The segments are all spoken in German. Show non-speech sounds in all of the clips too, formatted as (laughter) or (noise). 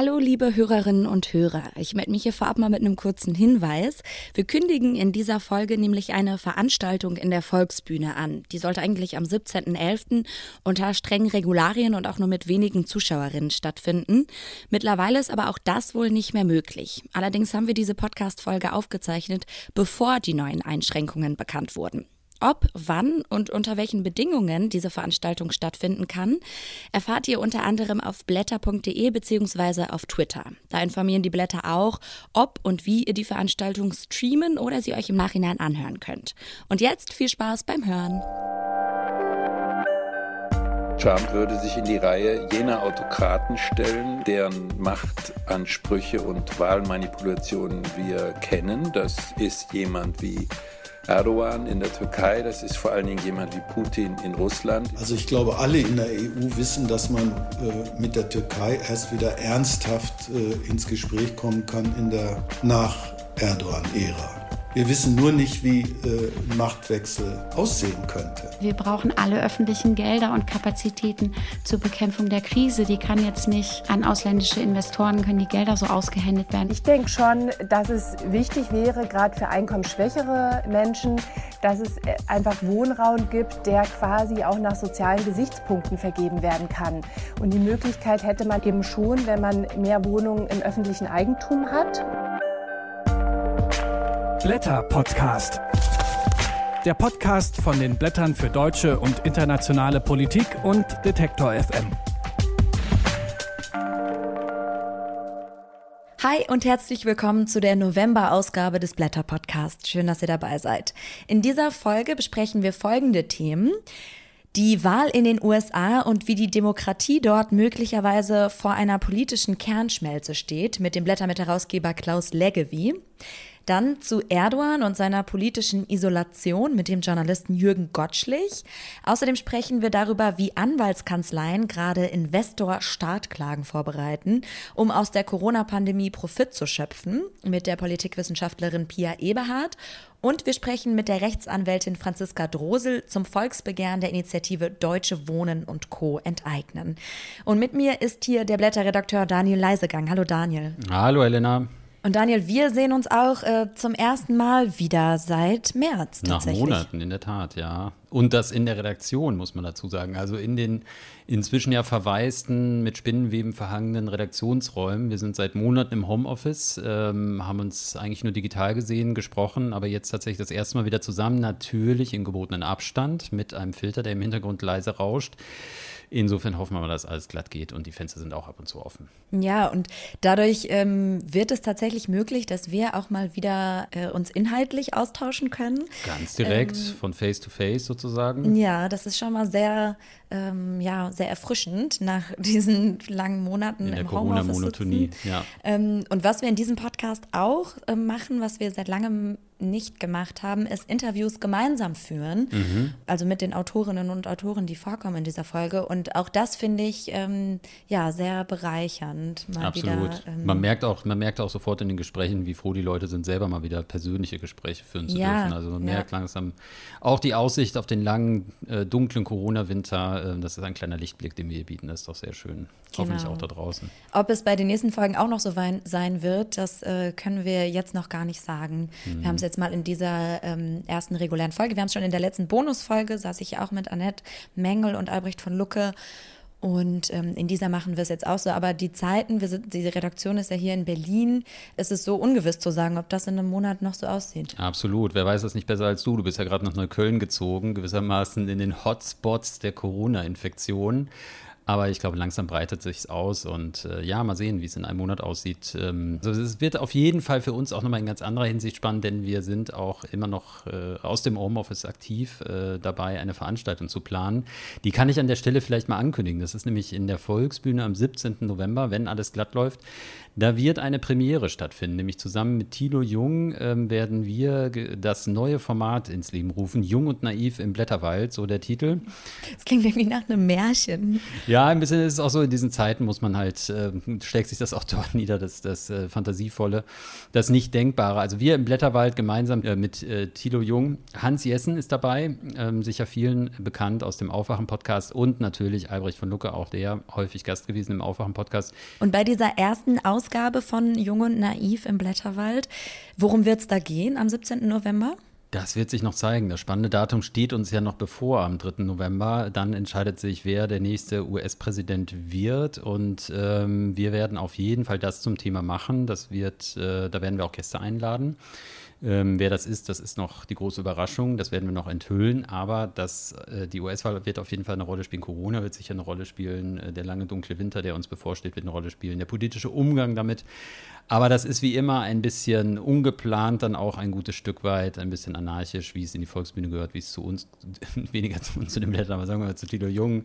Hallo liebe Hörerinnen und Hörer, ich melde mich hier vorab mal mit einem kurzen Hinweis. Wir kündigen in dieser Folge nämlich eine Veranstaltung in der Volksbühne an. Die sollte eigentlich am 17.11. unter strengen Regularien und auch nur mit wenigen Zuschauerinnen stattfinden. Mittlerweile ist aber auch das wohl nicht mehr möglich. Allerdings haben wir diese Podcast-Folge aufgezeichnet, bevor die neuen Einschränkungen bekannt wurden. Ob, wann und unter welchen Bedingungen diese Veranstaltung stattfinden kann, erfahrt ihr unter anderem auf blätter.de bzw. auf Twitter. Da informieren die Blätter auch, ob und wie ihr die Veranstaltung streamen oder sie euch im Nachhinein anhören könnt. Und jetzt viel Spaß beim Hören. Trump würde sich in die Reihe jener Autokraten stellen, deren Machtansprüche und Wahlmanipulationen wir kennen. Das ist jemand wie Erdogan in der Türkei, das ist vor allen Dingen jemand wie Putin in Russland. Also ich glaube, alle in der EU wissen, dass man äh, mit der Türkei erst wieder ernsthaft äh, ins Gespräch kommen kann in der Nach-Erdogan-Ära. Wir wissen nur nicht, wie äh, Machtwechsel aussehen könnte. Wir brauchen alle öffentlichen Gelder und Kapazitäten zur Bekämpfung der Krise. Die kann jetzt nicht an ausländische Investoren, können die Gelder so ausgehändigt werden. Ich denke schon, dass es wichtig wäre, gerade für einkommensschwächere Menschen, dass es äh, einfach Wohnraum gibt, der quasi auch nach sozialen Gesichtspunkten vergeben werden kann. Und die Möglichkeit hätte man eben schon, wenn man mehr Wohnungen im öffentlichen Eigentum hat. Blätter Podcast. Der Podcast von den Blättern für deutsche und internationale Politik und Detektor FM. Hi und herzlich willkommen zu der November-Ausgabe des Blätter Podcast. Schön, dass ihr dabei seid. In dieser Folge besprechen wir folgende Themen. Die Wahl in den USA und wie die Demokratie dort möglicherweise vor einer politischen Kernschmelze steht, mit dem Blättermitherausgeber Klaus Leggevi. Dann zu Erdogan und seiner politischen Isolation mit dem Journalisten Jürgen Gottschlich. Außerdem sprechen wir darüber, wie Anwaltskanzleien gerade Investor-Startklagen vorbereiten, um aus der Corona-Pandemie Profit zu schöpfen, mit der Politikwissenschaftlerin Pia Eberhardt. Und wir sprechen mit der Rechtsanwältin Franziska Drosel zum Volksbegehren der Initiative Deutsche Wohnen und Co. enteignen. Und mit mir ist hier der Blätterredakteur Daniel Leisegang. Hallo Daniel. Hallo Elena. Und Daniel, wir sehen uns auch äh, zum ersten Mal wieder seit März tatsächlich. Nach Monaten, in der Tat, ja. Und das in der Redaktion, muss man dazu sagen. Also in den inzwischen ja verwaisten, mit Spinnenweben verhangenen Redaktionsräumen. Wir sind seit Monaten im Homeoffice, ähm, haben uns eigentlich nur digital gesehen, gesprochen, aber jetzt tatsächlich das erste Mal wieder zusammen, natürlich in gebotenen Abstand, mit einem Filter, der im Hintergrund leise rauscht. Insofern hoffen wir mal, dass alles glatt geht und die Fenster sind auch ab und zu offen. Ja, und dadurch ähm, wird es tatsächlich möglich, dass wir auch mal wieder äh, uns inhaltlich austauschen können. Ganz direkt, ähm, von Face to Face sozusagen. Ja, das ist schon mal sehr, ähm, ja, sehr erfrischend nach (laughs) diesen langen Monaten in der Corona-Monotonie. Ja. Ähm, und was wir in diesem Podcast auch äh, machen, was wir seit langem nicht gemacht haben, ist Interviews gemeinsam führen. Mhm. Also mit den Autorinnen und Autoren, die vorkommen in dieser Folge. Und auch das finde ich ähm, ja sehr bereichernd. Absolut. Wieder, ähm, man merkt auch, man merkt auch sofort in den Gesprächen, wie froh die Leute sind, selber mal wieder persönliche Gespräche führen zu ja, dürfen. Also man ja. merkt langsam auch die Aussicht auf den langen, äh, dunklen Corona-Winter. Äh, das ist ein kleiner Lichtblick, den wir hier bieten. Das ist doch sehr schön. Genau. Hoffentlich auch da draußen. Ob es bei den nächsten Folgen auch noch so sein wird, das äh, können wir jetzt noch gar nicht sagen. Mhm. Wir haben es jetzt mal in dieser ähm, ersten regulären Folge. Wir haben es schon in der letzten Bonusfolge, saß ich ja auch mit Annette Mengel und Albrecht von Lucke. Und ähm, in dieser machen wir es jetzt auch so. Aber die Zeiten, wir sind, die Redaktion ist ja hier in Berlin. Es ist so ungewiss zu sagen, ob das in einem Monat noch so aussieht. Absolut. Wer weiß das nicht besser als du? Du bist ja gerade nach Neukölln gezogen, gewissermaßen in den Hotspots der Corona-Infektion. Aber ich glaube, langsam breitet sich aus und äh, ja, mal sehen, wie es in einem Monat aussieht. Ähm, also es wird auf jeden Fall für uns auch nochmal in ganz anderer Hinsicht spannend, denn wir sind auch immer noch äh, aus dem Homeoffice aktiv äh, dabei, eine Veranstaltung zu planen. Die kann ich an der Stelle vielleicht mal ankündigen. Das ist nämlich in der Volksbühne am 17. November, wenn alles glatt läuft. Da wird eine Premiere stattfinden, nämlich zusammen mit Thilo Jung ähm, werden wir das neue Format ins Leben rufen. Jung und naiv im Blätterwald, so der Titel. Das klingt irgendwie nach einem Märchen. Ja, ein bisschen ist es auch so, in diesen Zeiten muss man halt, äh, schlägt sich das auch (laughs) dort nieder, das, das äh, Fantasievolle, das Nicht-Denkbare. Also wir im Blätterwald gemeinsam äh, mit äh, Thilo Jung, Hans Jessen ist dabei, ähm, sicher vielen bekannt aus dem Aufwachen-Podcast und natürlich Albrecht von Lucke, auch der häufig Gast gewesen im Aufwachen-Podcast. Und bei dieser ersten Ausgabe von Jung und Naiv im Blätterwald, worum wird es da gehen am 17. November? Das wird sich noch zeigen. Das spannende Datum steht uns ja noch bevor am 3. November. Dann entscheidet sich, wer der nächste US-Präsident wird. Und ähm, wir werden auf jeden Fall das zum Thema machen. Das wird, äh, da werden wir auch Gäste einladen. Ähm, wer das ist, das ist noch die große Überraschung. Das werden wir noch enthüllen. Aber das, äh, die US-Wahl wird auf jeden Fall eine Rolle spielen. Corona wird sicher eine Rolle spielen. Äh, der lange dunkle Winter, der uns bevorsteht, wird eine Rolle spielen. Der politische Umgang damit. Aber das ist wie immer ein bisschen ungeplant, dann auch ein gutes Stück weit, ein bisschen anarchisch, wie es in die Volksbühne gehört, wie es zu uns, (laughs) weniger zu uns, zu den Blättern, aber sagen wir mal zu Tilo Jung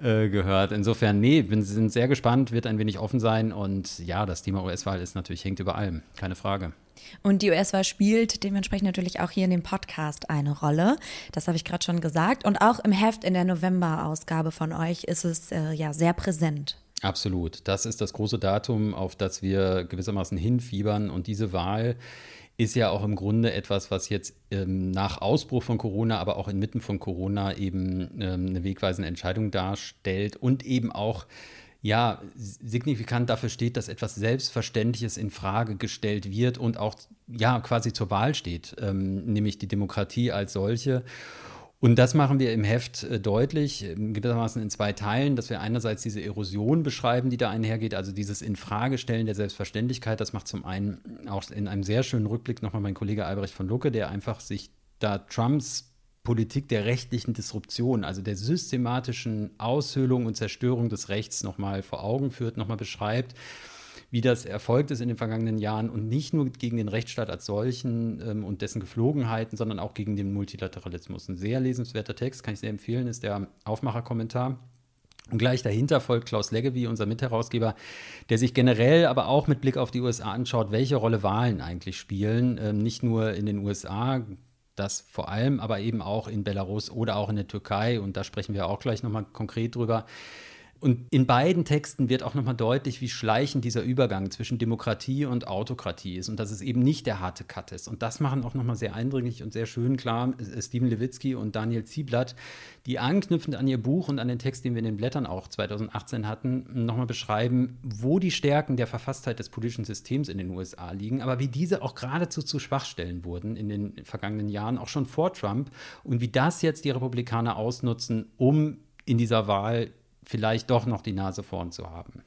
äh, gehört. Insofern, nee, wir sind sehr gespannt, wird ein wenig offen sein und ja, das Thema US-Wahl ist natürlich, hängt über allem, keine Frage. Und die US-Wahl spielt dementsprechend natürlich auch hier in dem Podcast eine Rolle. Das habe ich gerade schon gesagt. Und auch im Heft in der November-Ausgabe von euch ist es äh, ja sehr präsent. Absolut. Das ist das große Datum, auf das wir gewissermaßen hinfiebern. Und diese Wahl ist ja auch im Grunde etwas, was jetzt ähm, nach Ausbruch von Corona, aber auch inmitten von Corona eben ähm, eine wegweisende Entscheidung darstellt und eben auch ja, signifikant dafür steht, dass etwas Selbstverständliches in Frage gestellt wird und auch ja quasi zur Wahl steht, ähm, nämlich die Demokratie als solche. Und das machen wir im Heft äh, deutlich, gewissermaßen in zwei Teilen, dass wir einerseits diese Erosion beschreiben, die da einhergeht, also dieses Infragestellen der Selbstverständlichkeit. Das macht zum einen auch in einem sehr schönen Rückblick nochmal mein Kollege Albrecht von Lucke, der einfach sich da Trumps Politik der rechtlichen Disruption, also der systematischen Aushöhlung und Zerstörung des Rechts nochmal vor Augen führt, nochmal beschreibt wie das erfolgt ist in den vergangenen Jahren und nicht nur gegen den Rechtsstaat als solchen ähm, und dessen Geflogenheiten, sondern auch gegen den Multilateralismus. Ein sehr lesenswerter Text, kann ich sehr empfehlen, ist der Aufmacherkommentar. Und gleich dahinter folgt Klaus Leggevi, unser Mitherausgeber, der sich generell aber auch mit Blick auf die USA anschaut, welche Rolle Wahlen eigentlich spielen. Ähm, nicht nur in den USA, das vor allem, aber eben auch in Belarus oder auch in der Türkei. Und da sprechen wir auch gleich nochmal konkret drüber. Und in beiden Texten wird auch nochmal deutlich, wie schleichend dieser Übergang zwischen Demokratie und Autokratie ist und dass es eben nicht der harte Cut ist. Und das machen auch nochmal sehr eindringlich und sehr schön klar äh, Steven Levitsky und Daniel Zieblatt, die anknüpfend an ihr Buch und an den Text, den wir in den Blättern auch 2018 hatten, nochmal beschreiben, wo die Stärken der Verfasstheit des politischen Systems in den USA liegen, aber wie diese auch geradezu zu Schwachstellen wurden in den vergangenen Jahren, auch schon vor Trump, und wie das jetzt die Republikaner ausnutzen, um in dieser Wahl vielleicht doch noch die Nase vorn zu haben.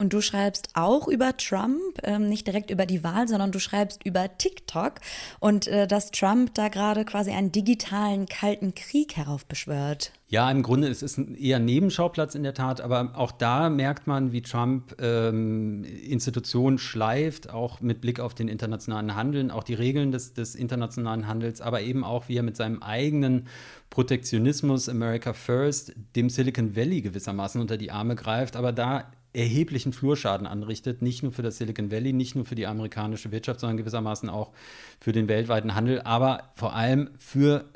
Und du schreibst auch über Trump, ähm, nicht direkt über die Wahl, sondern du schreibst über TikTok und äh, dass Trump da gerade quasi einen digitalen kalten Krieg heraufbeschwört. Ja, im Grunde es ist es eher Nebenschauplatz in der Tat, aber auch da merkt man, wie Trump ähm, Institutionen schleift, auch mit Blick auf den internationalen Handel, auch die Regeln des, des internationalen Handels, aber eben auch, wie er mit seinem eigenen Protektionismus, America First, dem Silicon Valley gewissermaßen unter die Arme greift, aber da erheblichen Flurschaden anrichtet, nicht nur für das Silicon Valley, nicht nur für die amerikanische Wirtschaft, sondern gewissermaßen auch für den weltweiten Handel, aber vor allem für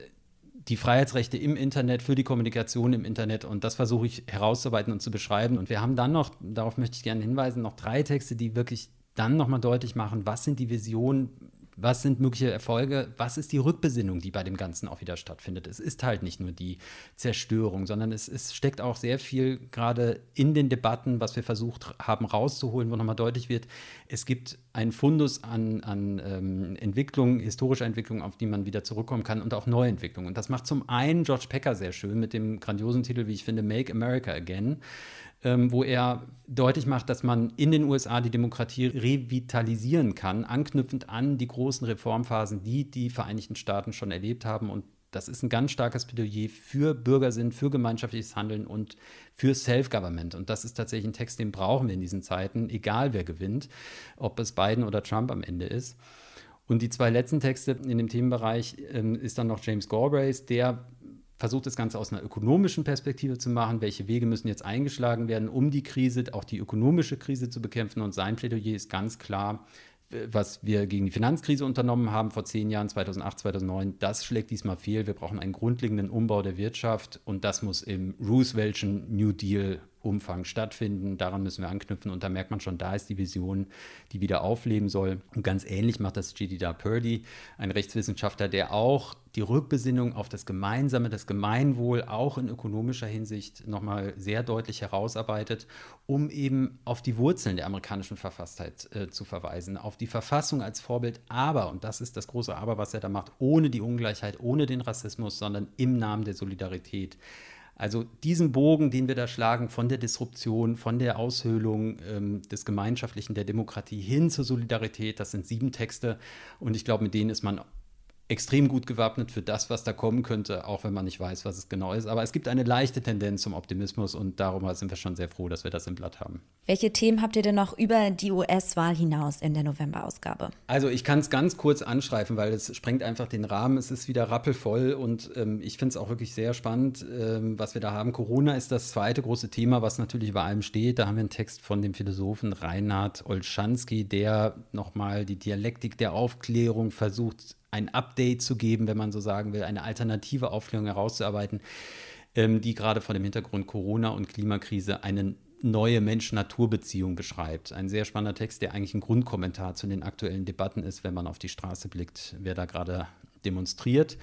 die Freiheitsrechte im Internet, für die Kommunikation im Internet. Und das versuche ich herauszuarbeiten und zu beschreiben. Und wir haben dann noch, darauf möchte ich gerne hinweisen, noch drei Texte, die wirklich dann nochmal deutlich machen, was sind die Visionen was sind mögliche Erfolge? Was ist die Rückbesinnung, die bei dem Ganzen auch wieder stattfindet? Es ist halt nicht nur die Zerstörung, sondern es, es steckt auch sehr viel gerade in den Debatten, was wir versucht haben rauszuholen, wo nochmal deutlich wird, es gibt einen Fundus an, an ähm, Entwicklungen, historischer Entwicklungen, auf die man wieder zurückkommen kann und auch Neuentwicklungen. Und das macht zum einen George Pecker sehr schön mit dem grandiosen Titel, wie ich finde, Make America Again ähm, wo er deutlich macht, dass man in den USA die Demokratie revitalisieren kann, anknüpfend an die großen Reformphasen, die die Vereinigten Staaten schon erlebt haben. Und das ist ein ganz starkes Plädoyer für Bürgersinn, für gemeinschaftliches Handeln und für Self-Government. Und das ist tatsächlich ein Text, den brauchen wir in diesen Zeiten, egal wer gewinnt, ob es Biden oder Trump am Ende ist. Und die zwei letzten Texte in dem Themenbereich ähm, ist dann noch James Galbraith, der versucht das Ganze aus einer ökonomischen Perspektive zu machen. Welche Wege müssen jetzt eingeschlagen werden, um die Krise, auch die ökonomische Krise zu bekämpfen? Und sein Plädoyer ist ganz klar, was wir gegen die Finanzkrise unternommen haben vor zehn Jahren, 2008, 2009, das schlägt diesmal fehl. Wir brauchen einen grundlegenden Umbau der Wirtschaft und das muss im Rooseveltschen New Deal Umfang stattfinden. Daran müssen wir anknüpfen und da merkt man schon, da ist die Vision, die wieder aufleben soll. Und ganz ähnlich macht das Jedida Purdy, ein Rechtswissenschaftler, der auch die Rückbesinnung auf das Gemeinsame, das Gemeinwohl auch in ökonomischer Hinsicht nochmal sehr deutlich herausarbeitet, um eben auf die Wurzeln der amerikanischen Verfasstheit äh, zu verweisen, auf die Verfassung als Vorbild, aber, und das ist das große Aber, was er da macht, ohne die Ungleichheit, ohne den Rassismus, sondern im Namen der Solidarität. Also diesen Bogen, den wir da schlagen von der Disruption, von der Aushöhlung ähm, des Gemeinschaftlichen, der Demokratie hin zur Solidarität, das sind sieben Texte. Und ich glaube, mit denen ist man extrem gut gewappnet für das, was da kommen könnte, auch wenn man nicht weiß, was es genau ist. Aber es gibt eine leichte Tendenz zum Optimismus und darum sind wir schon sehr froh, dass wir das im Blatt haben. Welche Themen habt ihr denn noch über die US-Wahl hinaus in der November-Ausgabe? Also ich kann es ganz kurz anschreifen, weil es sprengt einfach den Rahmen. Es ist wieder rappelvoll und ähm, ich finde es auch wirklich sehr spannend, ähm, was wir da haben. Corona ist das zweite große Thema, was natürlich über allem steht. Da haben wir einen Text von dem Philosophen Reinhard Olschanski, der nochmal die Dialektik der Aufklärung versucht ein Update zu geben, wenn man so sagen will, eine alternative Aufklärung herauszuarbeiten, ähm, die gerade vor dem Hintergrund Corona und Klimakrise eine neue Mensch-Natur-Beziehung beschreibt. Ein sehr spannender Text, der eigentlich ein Grundkommentar zu den aktuellen Debatten ist, wenn man auf die Straße blickt, wer da gerade demonstriert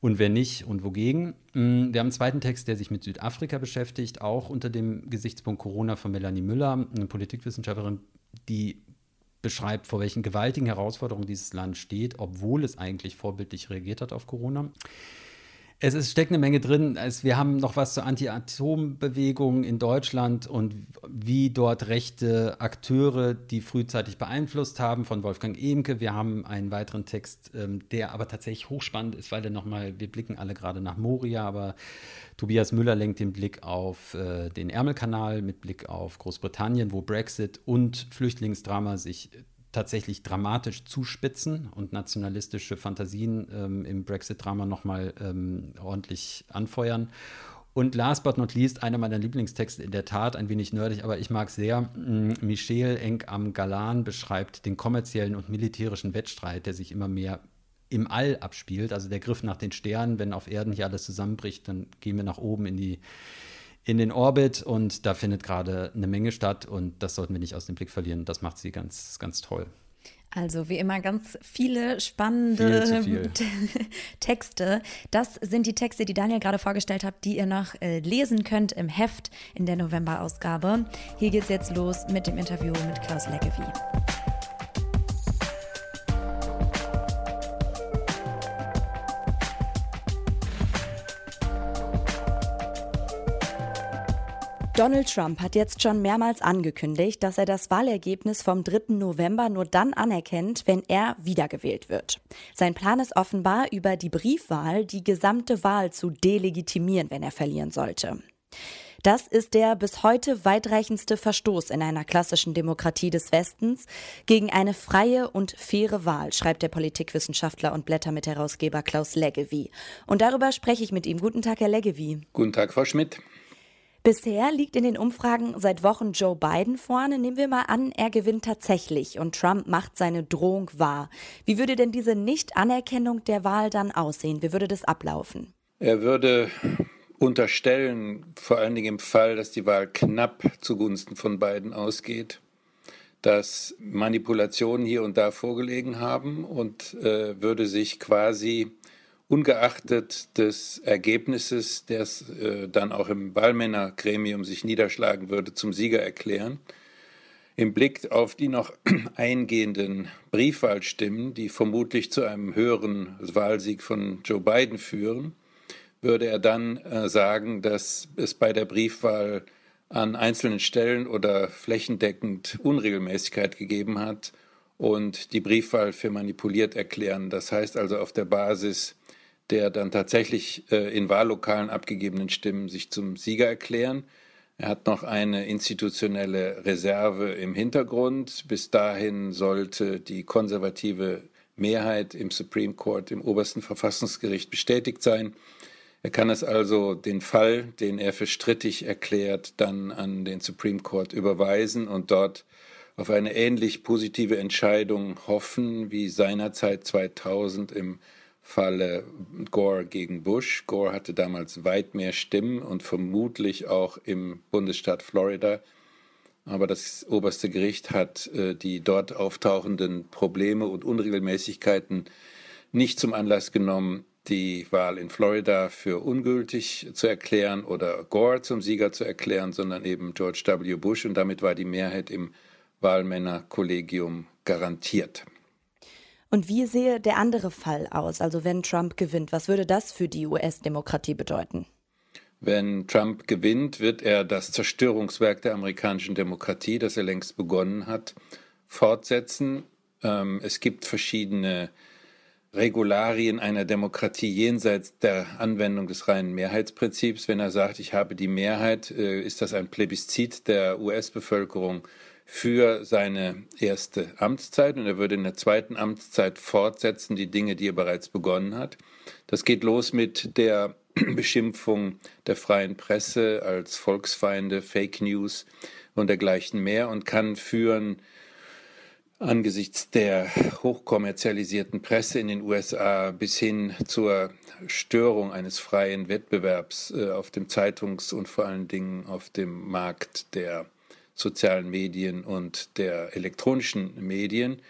und wer nicht und wogegen. Mm, wir haben einen zweiten Text, der sich mit Südafrika beschäftigt, auch unter dem Gesichtspunkt Corona von Melanie Müller, eine Politikwissenschaftlerin, die beschreibt, vor welchen gewaltigen Herausforderungen dieses Land steht, obwohl es eigentlich vorbildlich reagiert hat auf Corona. Es ist, steckt eine Menge drin. Es, wir haben noch was zur Anti-Atom-Bewegung in Deutschland und wie dort rechte Akteure die frühzeitig beeinflusst haben von Wolfgang Ehmke. Wir haben einen weiteren Text, ähm, der aber tatsächlich hochspannend ist, weil der nochmal, wir blicken alle gerade nach Moria, aber Tobias Müller lenkt den Blick auf äh, den Ärmelkanal mit Blick auf Großbritannien, wo Brexit und Flüchtlingsdrama sich tatsächlich dramatisch zuspitzen und nationalistische Fantasien ähm, im Brexit-Drama nochmal ähm, ordentlich anfeuern. Und last but not least, einer meiner Lieblingstexte, in der Tat ein wenig nerdig, aber ich mag sehr. Mm, Michel Eng am Galan beschreibt den kommerziellen und militärischen Wettstreit, der sich immer mehr im All abspielt. Also der Griff nach den Sternen, wenn auf Erden hier alles zusammenbricht, dann gehen wir nach oben in die in den Orbit und da findet gerade eine Menge statt und das sollten wir nicht aus dem Blick verlieren. Das macht sie ganz, ganz toll. Also wie immer ganz viele spannende viel viel. (laughs) Texte. Das sind die Texte, die Daniel gerade vorgestellt hat, die ihr noch äh, lesen könnt im Heft in der November-Ausgabe. Hier geht's jetzt los mit dem Interview mit Klaus Leggevi. Donald Trump hat jetzt schon mehrmals angekündigt, dass er das Wahlergebnis vom 3. November nur dann anerkennt, wenn er wiedergewählt wird. Sein Plan ist offenbar, über die Briefwahl die gesamte Wahl zu delegitimieren, wenn er verlieren sollte. Das ist der bis heute weitreichendste Verstoß in einer klassischen Demokratie des Westens gegen eine freie und faire Wahl, schreibt der Politikwissenschaftler und Blättermitherausgeber Klaus Leggevi. Und darüber spreche ich mit ihm. Guten Tag, Herr Leggevi. Guten Tag, Frau Schmidt. Bisher liegt in den Umfragen seit Wochen Joe Biden vorne. Nehmen wir mal an, er gewinnt tatsächlich und Trump macht seine Drohung wahr. Wie würde denn diese Nichtanerkennung der Wahl dann aussehen? Wie würde das ablaufen? Er würde unterstellen, vor allen Dingen im Fall, dass die Wahl knapp zugunsten von Biden ausgeht, dass Manipulationen hier und da vorgelegen haben und äh, würde sich quasi ungeachtet des Ergebnisses, das äh, dann auch im Wahlmännergremium sich niederschlagen würde, zum Sieger erklären. Im Blick auf die noch (clears throat) eingehenden Briefwahlstimmen, die vermutlich zu einem höheren Wahlsieg von Joe Biden führen, würde er dann äh, sagen, dass es bei der Briefwahl an einzelnen Stellen oder flächendeckend Unregelmäßigkeit gegeben hat und die Briefwahl für manipuliert erklären. Das heißt also auf der Basis der dann tatsächlich äh, in Wahllokalen abgegebenen Stimmen sich zum Sieger erklären. Er hat noch eine institutionelle Reserve im Hintergrund. Bis dahin sollte die konservative Mehrheit im Supreme Court, im obersten Verfassungsgericht bestätigt sein. Er kann es also den Fall, den er für strittig erklärt, dann an den Supreme Court überweisen und dort auf eine ähnlich positive Entscheidung hoffen wie seinerzeit 2000 im Falle Gore gegen Bush. Gore hatte damals weit mehr Stimmen und vermutlich auch im Bundesstaat Florida. Aber das oberste Gericht hat äh, die dort auftauchenden Probleme und Unregelmäßigkeiten nicht zum Anlass genommen, die Wahl in Florida für ungültig zu erklären oder Gore zum Sieger zu erklären, sondern eben George W. Bush. Und damit war die Mehrheit im Wahlmännerkollegium garantiert. Und wie sehe der andere Fall aus? Also wenn Trump gewinnt, was würde das für die US-Demokratie bedeuten? Wenn Trump gewinnt, wird er das Zerstörungswerk der amerikanischen Demokratie, das er längst begonnen hat, fortsetzen. Ähm, es gibt verschiedene Regularien einer Demokratie jenseits der Anwendung des reinen Mehrheitsprinzips. Wenn er sagt, ich habe die Mehrheit, äh, ist das ein Plebiszit der US-Bevölkerung für seine erste Amtszeit und er würde in der zweiten Amtszeit fortsetzen die Dinge, die er bereits begonnen hat. Das geht los mit der (clears throat) Beschimpfung der freien Presse als Volksfeinde, Fake News und dergleichen mehr und kann führen angesichts der hochkommerzialisierten Presse in den USA bis hin zur Störung eines freien Wettbewerbs äh, auf dem Zeitungs- und vor allen Dingen auf dem Markt der sozialen Medien und der elektronischen Medien.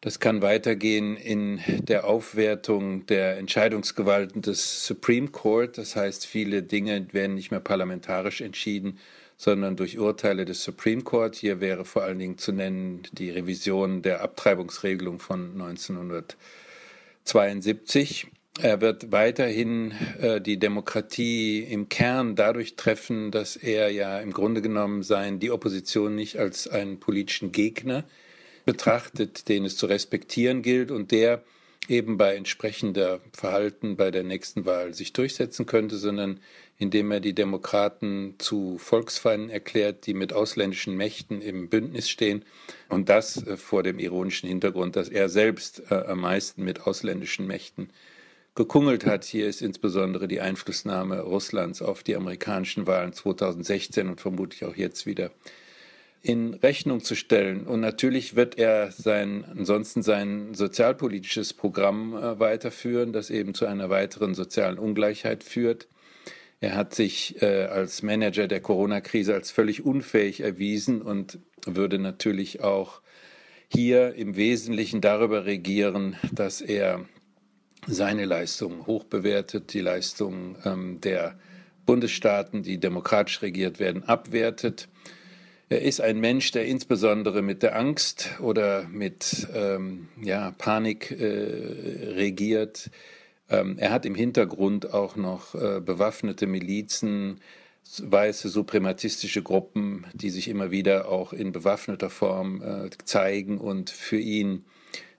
Das kann weitergehen in der Aufwertung der Entscheidungsgewalten des Supreme Court. Das heißt, viele Dinge werden nicht mehr parlamentarisch entschieden, sondern durch Urteile des Supreme Court. Hier wäre vor allen Dingen zu nennen die Revision der Abtreibungsregelung von 1972. Er wird weiterhin äh, die Demokratie im Kern dadurch treffen, dass er ja im Grunde genommen sein, die Opposition nicht als einen politischen Gegner betrachtet, den es zu respektieren gilt und der eben bei entsprechender Verhalten bei der nächsten Wahl sich durchsetzen könnte, sondern indem er die Demokraten zu Volksfeinden erklärt, die mit ausländischen Mächten im Bündnis stehen. Und das äh, vor dem ironischen Hintergrund, dass er selbst äh, am meisten mit ausländischen Mächten gekungelt hat. Hier ist insbesondere die Einflussnahme Russlands auf die amerikanischen Wahlen 2016 und vermutlich auch jetzt wieder in Rechnung zu stellen. Und natürlich wird er sein, ansonsten sein sozialpolitisches Programm äh, weiterführen, das eben zu einer weiteren sozialen Ungleichheit führt. Er hat sich äh, als Manager der Corona-Krise als völlig unfähig erwiesen und würde natürlich auch hier im Wesentlichen darüber regieren, dass er seine Leistungen hoch bewertet, die Leistungen ähm, der Bundesstaaten, die demokratisch regiert werden, abwertet. Er ist ein Mensch, der insbesondere mit der Angst oder mit ähm, ja, Panik äh, regiert. Ähm, er hat im Hintergrund auch noch äh, bewaffnete Milizen, weiße suprematistische Gruppen, die sich immer wieder auch in bewaffneter Form äh, zeigen und für ihn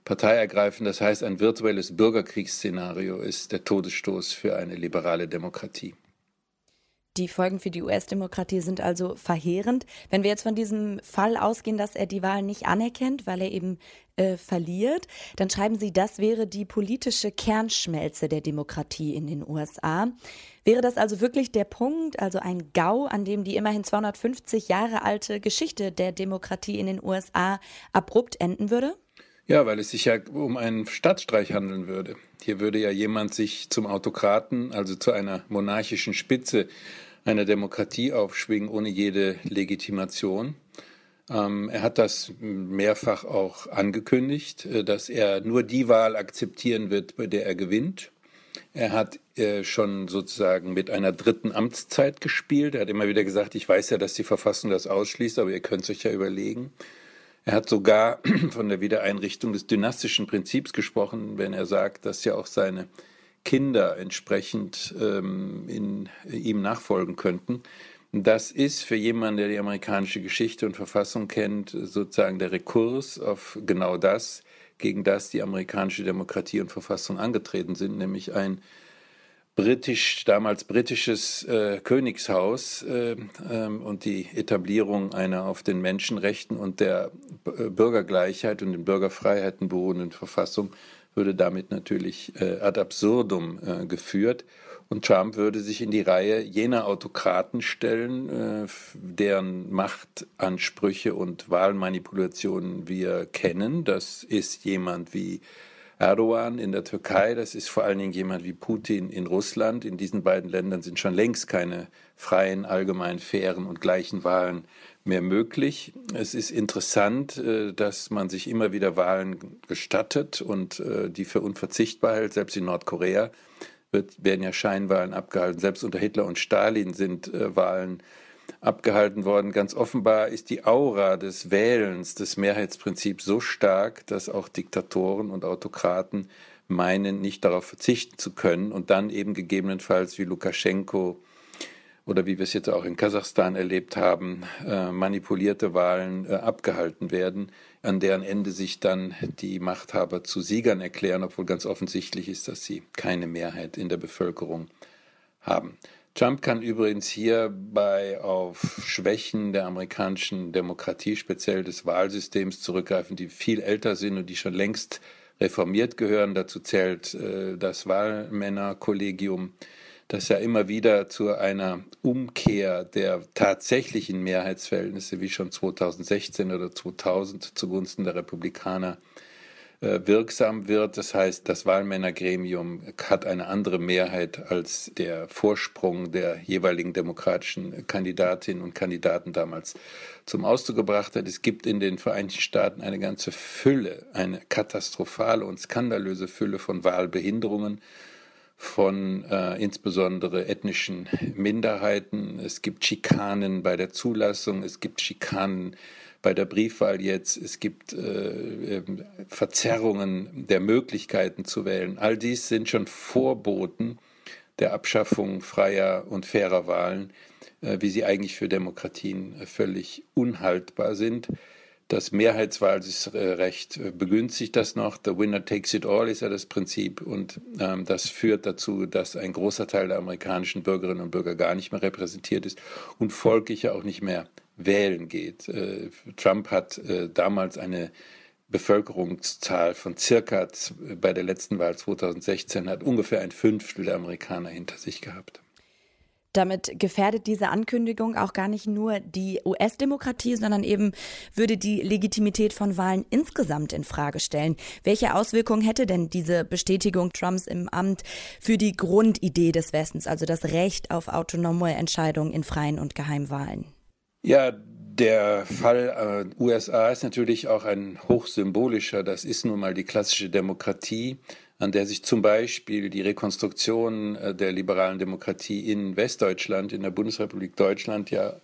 Partei ergreifen. Das heißt, ein virtuelles Bürgerkriegsszenario ist der Todesstoß für eine liberale Demokratie. Die Folgen für die US-Demokratie sind also verheerend. Wenn wir jetzt von diesem Fall ausgehen, dass er die Wahl nicht anerkennt, weil er eben äh, verliert, dann schreiben Sie, das wäre die politische Kernschmelze der Demokratie in den USA. Wäre das also wirklich der Punkt, also ein GAU, an dem die immerhin 250 Jahre alte Geschichte der Demokratie in den USA abrupt enden würde? Ja, weil es sich ja um einen Staatsstreich handeln würde. Hier würde ja jemand sich zum Autokraten, also zu einer monarchischen Spitze einer Demokratie aufschwingen, ohne jede Legitimation. Ähm, er hat das mehrfach auch angekündigt, äh, dass er nur die Wahl akzeptieren wird, bei der er gewinnt. Er hat äh, schon sozusagen mit einer dritten Amtszeit gespielt. Er hat immer wieder gesagt, ich weiß ja, dass die Verfassung das ausschließt, aber ihr könnt es euch ja überlegen. Er hat sogar (clears throat) von der Wiedereinrichtung des dynastischen Prinzips gesprochen, wenn er sagt, dass ja auch seine Kinder entsprechend ähm, in, ihm nachfolgen könnten. Das ist für jemanden, der die amerikanische Geschichte und Verfassung kennt, sozusagen der Rekurs auf genau das, gegen das die amerikanische Demokratie und Verfassung angetreten sind, nämlich ein britisch, damals britisches äh, Königshaus äh, ähm, und die Etablierung einer auf den Menschenrechten und der äh, Bürgergleichheit und den Bürgerfreiheiten beruhenden Verfassung würde damit natürlich äh, ad absurdum äh, geführt. Und Trump würde sich in die Reihe jener Autokraten stellen, äh, deren Machtansprüche und Wahlmanipulationen wir kennen. Das ist jemand wie Erdogan in der Türkei, das ist vor allen Dingen jemand wie Putin in Russland. In diesen beiden Ländern sind schon längst keine freien, allgemein fairen und gleichen Wahlen mehr möglich. Es ist interessant, äh, dass man sich immer wieder Wahlen gestattet und äh, die für unverzichtbar hält. Selbst in Nordkorea wird, werden ja Scheinwahlen abgehalten. Selbst unter Hitler und Stalin sind äh, Wahlen abgehalten worden. Ganz offenbar ist die Aura des Wählens, des Mehrheitsprinzips so stark, dass auch Diktatoren und Autokraten meinen, nicht darauf verzichten zu können und dann eben gegebenenfalls wie Lukaschenko oder wie wir es jetzt auch in Kasachstan erlebt haben, äh, manipulierte Wahlen äh, abgehalten werden, an deren Ende sich dann die Machthaber zu Siegern erklären, obwohl ganz offensichtlich ist, dass sie keine Mehrheit in der Bevölkerung haben. Trump kann übrigens hierbei auf Schwächen der amerikanischen Demokratie, speziell des Wahlsystems, zurückgreifen, die viel älter sind und die schon längst reformiert gehören. Dazu zählt äh, das Wahlmännerkollegium das ja immer wieder zu einer Umkehr der tatsächlichen Mehrheitsverhältnisse, wie schon 2016 oder 2000 zugunsten der Republikaner äh, wirksam wird. Das heißt, das Wahlmännergremium hat eine andere Mehrheit als der Vorsprung der jeweiligen demokratischen Kandidatinnen und Kandidaten damals zum Ausdruck gebracht hat. Es gibt in den Vereinigten Staaten eine ganze Fülle, eine katastrophale und skandalöse Fülle von Wahlbehinderungen von äh, insbesondere ethnischen Minderheiten. Es gibt Schikanen bei der Zulassung, es gibt Schikanen bei der Briefwahl jetzt, es gibt äh, Verzerrungen der Möglichkeiten zu wählen. All dies sind schon Vorboten der Abschaffung freier und fairer Wahlen, äh, wie sie eigentlich für Demokratien völlig unhaltbar sind. Das Mehrheitswahlrecht äh, begünstigt das noch. The winner takes it all ist ja das Prinzip. Und ähm, das führt dazu, dass ein großer Teil der amerikanischen Bürgerinnen und Bürger gar nicht mehr repräsentiert ist und folglich ja auch nicht mehr wählen geht. Äh, Trump hat äh, damals eine Bevölkerungszahl von circa bei der letzten Wahl 2016 hat ungefähr ein Fünftel der Amerikaner hinter sich gehabt. Damit gefährdet diese Ankündigung auch gar nicht nur die US-Demokratie, sondern eben würde die Legitimität von Wahlen insgesamt in Frage stellen. Welche Auswirkungen hätte denn diese Bestätigung Trumps im Amt für die Grundidee des Westens, also das Recht auf autonome Entscheidungen in freien und geheimen Wahlen? Ja, der Fall äh, USA ist natürlich auch ein hochsymbolischer. Das ist nun mal die klassische Demokratie an der sich zum Beispiel die Rekonstruktion äh, der liberalen Demokratie in Westdeutschland, in der Bundesrepublik Deutschland ja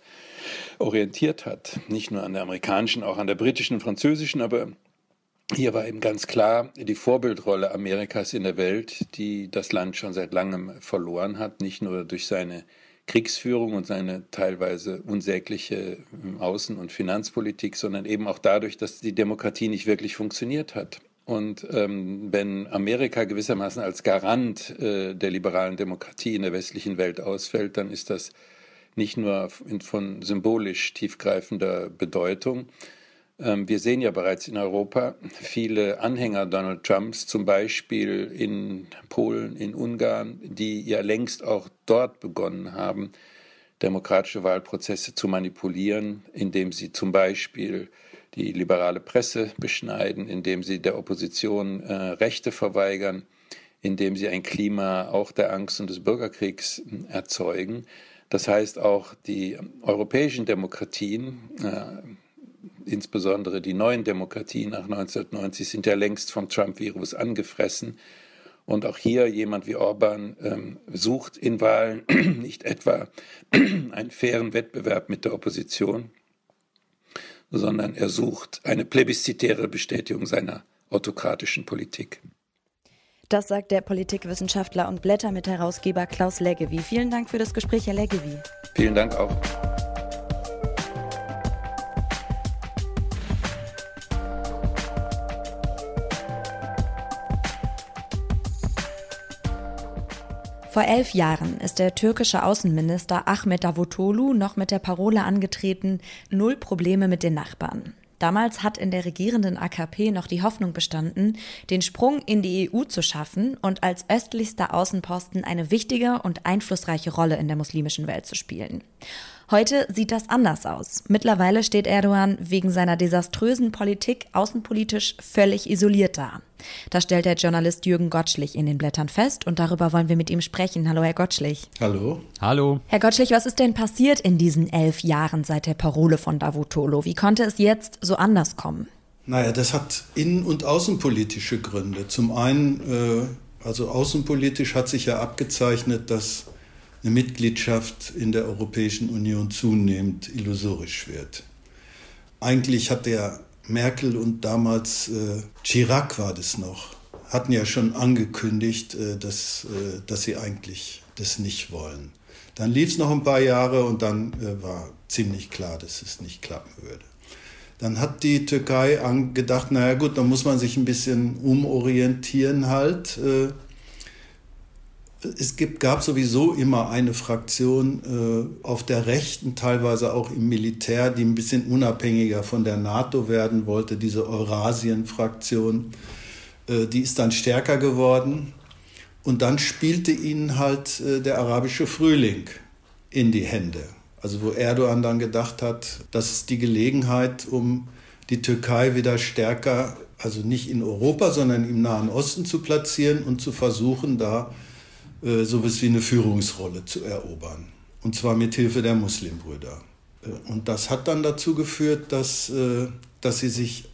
orientiert hat. Nicht nur an der amerikanischen, auch an der britischen französischen, aber hier war eben ganz klar die Vorbildrolle Amerikas in der Welt, die das Land schon seit langem verloren hat, nicht nur durch seine Kriegsführung und seine teilweise unsägliche ähm, Außen- und Finanzpolitik, sondern eben auch dadurch, dass die Demokratie nicht wirklich funktioniert hat. Und ähm, wenn Amerika gewissermaßen als Garant äh, der liberalen Demokratie in der westlichen Welt ausfällt, dann ist das nicht nur von symbolisch tiefgreifender Bedeutung. Ähm, wir sehen ja bereits in Europa viele Anhänger Donald Trumps, zum Beispiel in Polen, in Ungarn, die ja längst auch dort begonnen haben, demokratische Wahlprozesse zu manipulieren, indem sie zum Beispiel die liberale Presse beschneiden, indem sie der Opposition äh, Rechte verweigern, indem sie ein Klima auch der Angst und des Bürgerkriegs äh, erzeugen. Das heißt auch die europäischen Demokratien, äh, insbesondere die neuen Demokratien nach 1990, sind ja längst vom Trump-Virus angefressen. Und auch hier jemand wie Orban ähm, sucht in Wahlen (clears throat) nicht etwa (clears throat) einen fairen Wettbewerb mit der Opposition, sondern er sucht eine plebiszitäre Bestätigung seiner autokratischen Politik. Das sagt der Politikwissenschaftler und Blättermitherausgeber Klaus Leggevi. Vielen Dank für das Gespräch, Herr Leggevi. Vielen Dank auch. Vor elf Jahren ist der türkische Außenminister Ahmet Davutoglu noch mit der Parole angetreten, null Probleme mit den Nachbarn. Damals hat in der regierenden AKP noch die Hoffnung bestanden, den Sprung in die EU zu schaffen und als östlichster Außenposten eine wichtige und einflussreiche Rolle in der muslimischen Welt zu spielen. Heute sieht das anders aus. Mittlerweile steht Erdogan wegen seiner desaströsen Politik außenpolitisch völlig isoliert da. Das stellt der Journalist Jürgen Gottschlich in den Blättern fest und darüber wollen wir mit ihm sprechen. Hallo, Herr Gottschlich. Hallo. Hallo. Herr Gottschlich, was ist denn passiert in diesen elf Jahren seit der Parole von Davutoglu? Wie konnte es jetzt so anders kommen? Naja, das hat innen- und außenpolitische Gründe. Zum einen, äh, also außenpolitisch hat sich ja abgezeichnet, dass eine Mitgliedschaft in der Europäischen Union zunehmend illusorisch wird. Eigentlich hat der Merkel und damals äh, Chirac war das noch, hatten ja schon angekündigt, äh, dass, äh, dass sie eigentlich das nicht wollen. Dann lief es noch ein paar Jahre und dann äh, war ziemlich klar, dass es nicht klappen würde. Dann hat die Türkei gedacht, naja gut, dann muss man sich ein bisschen umorientieren halt. Es gibt, gab sowieso immer eine Fraktion äh, auf der Rechten, teilweise auch im Militär, die ein bisschen unabhängiger von der NATO werden wollte, diese Eurasien-Fraktion. Äh, die ist dann stärker geworden. Und dann spielte ihnen halt äh, der arabische Frühling in die Hände. Also wo Erdogan dann gedacht hat, das ist die Gelegenheit, um die Türkei wieder stärker, also nicht in Europa, sondern im Nahen Osten zu platzieren und zu versuchen, da sowas wie eine Führungsrolle zu erobern. Und zwar mit Hilfe der Muslimbrüder. Äh, und das hat dann dazu geführt, dass, äh, dass sie sich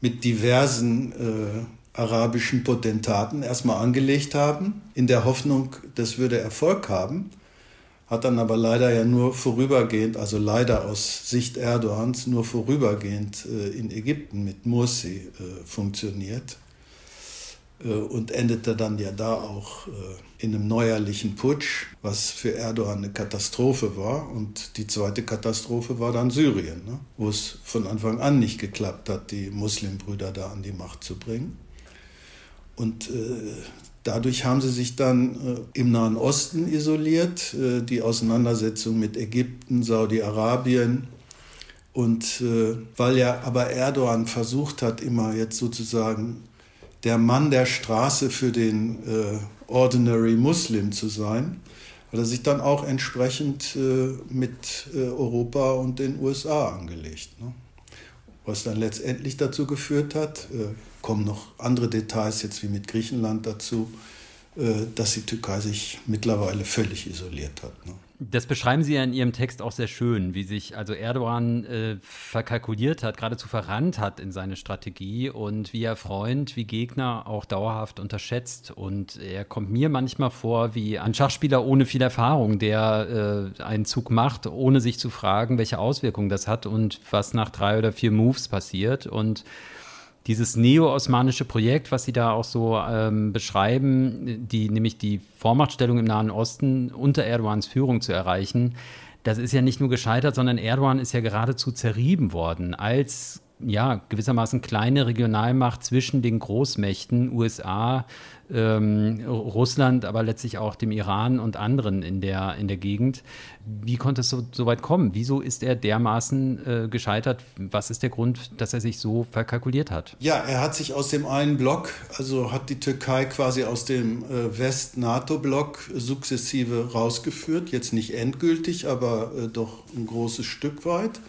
mit diversen äh, arabischen Potentaten erstmal angelegt haben, in der Hoffnung, das würde Erfolg haben. Hat dann aber leider ja nur vorübergehend, also leider aus Sicht Erdogans, nur vorübergehend äh, in Ägypten mit Morsi äh, funktioniert. Äh, und endete dann ja da auch äh, in einem neuerlichen Putsch, was für Erdogan eine Katastrophe war. Und die zweite Katastrophe war dann Syrien, ne? wo es von Anfang an nicht geklappt hat, die Muslimbrüder da an die Macht zu bringen. Und äh, dadurch haben sie sich dann äh, im Nahen Osten isoliert, äh, die Auseinandersetzung mit Ägypten, Saudi-Arabien. Und äh, weil ja aber Erdogan versucht hat, immer jetzt sozusagen der Mann der Straße für den äh, Ordinary Muslim zu sein, hat er sich dann auch entsprechend äh, mit äh, Europa und den USA angelegt. Ne? Was dann letztendlich dazu geführt hat, äh, kommen noch andere Details jetzt wie mit Griechenland dazu, äh, dass die Türkei sich mittlerweile völlig isoliert hat. Ne? Das beschreiben Sie ja in Ihrem Text auch sehr schön, wie sich also Erdogan äh, verkalkuliert hat, geradezu verrannt hat in seine Strategie und wie er Freund wie Gegner auch dauerhaft unterschätzt. Und er kommt mir manchmal vor wie ein Schachspieler ohne viel Erfahrung, der äh, einen Zug macht, ohne sich zu fragen, welche Auswirkungen das hat und was nach drei oder vier Moves passiert. Und dieses neo-osmanische Projekt, was Sie da auch so ähm, beschreiben, die, nämlich die Vormachtstellung im Nahen Osten unter Erdogans Führung zu erreichen, das ist ja nicht nur gescheitert, sondern Erdogan ist ja geradezu zerrieben worden als ja, gewissermaßen kleine Regionalmacht zwischen den Großmächten USA, ähm, Russland, aber letztlich auch dem Iran und anderen in der, in der Gegend. Wie konnte es so, so weit kommen? Wieso ist er dermaßen äh, gescheitert? Was ist der Grund, dass er sich so verkalkuliert hat? Ja, er hat sich aus dem einen Block, also hat die Türkei quasi aus dem äh, West-NATO-Block sukzessive rausgeführt. Jetzt nicht endgültig, aber äh, doch ein großes Stück weit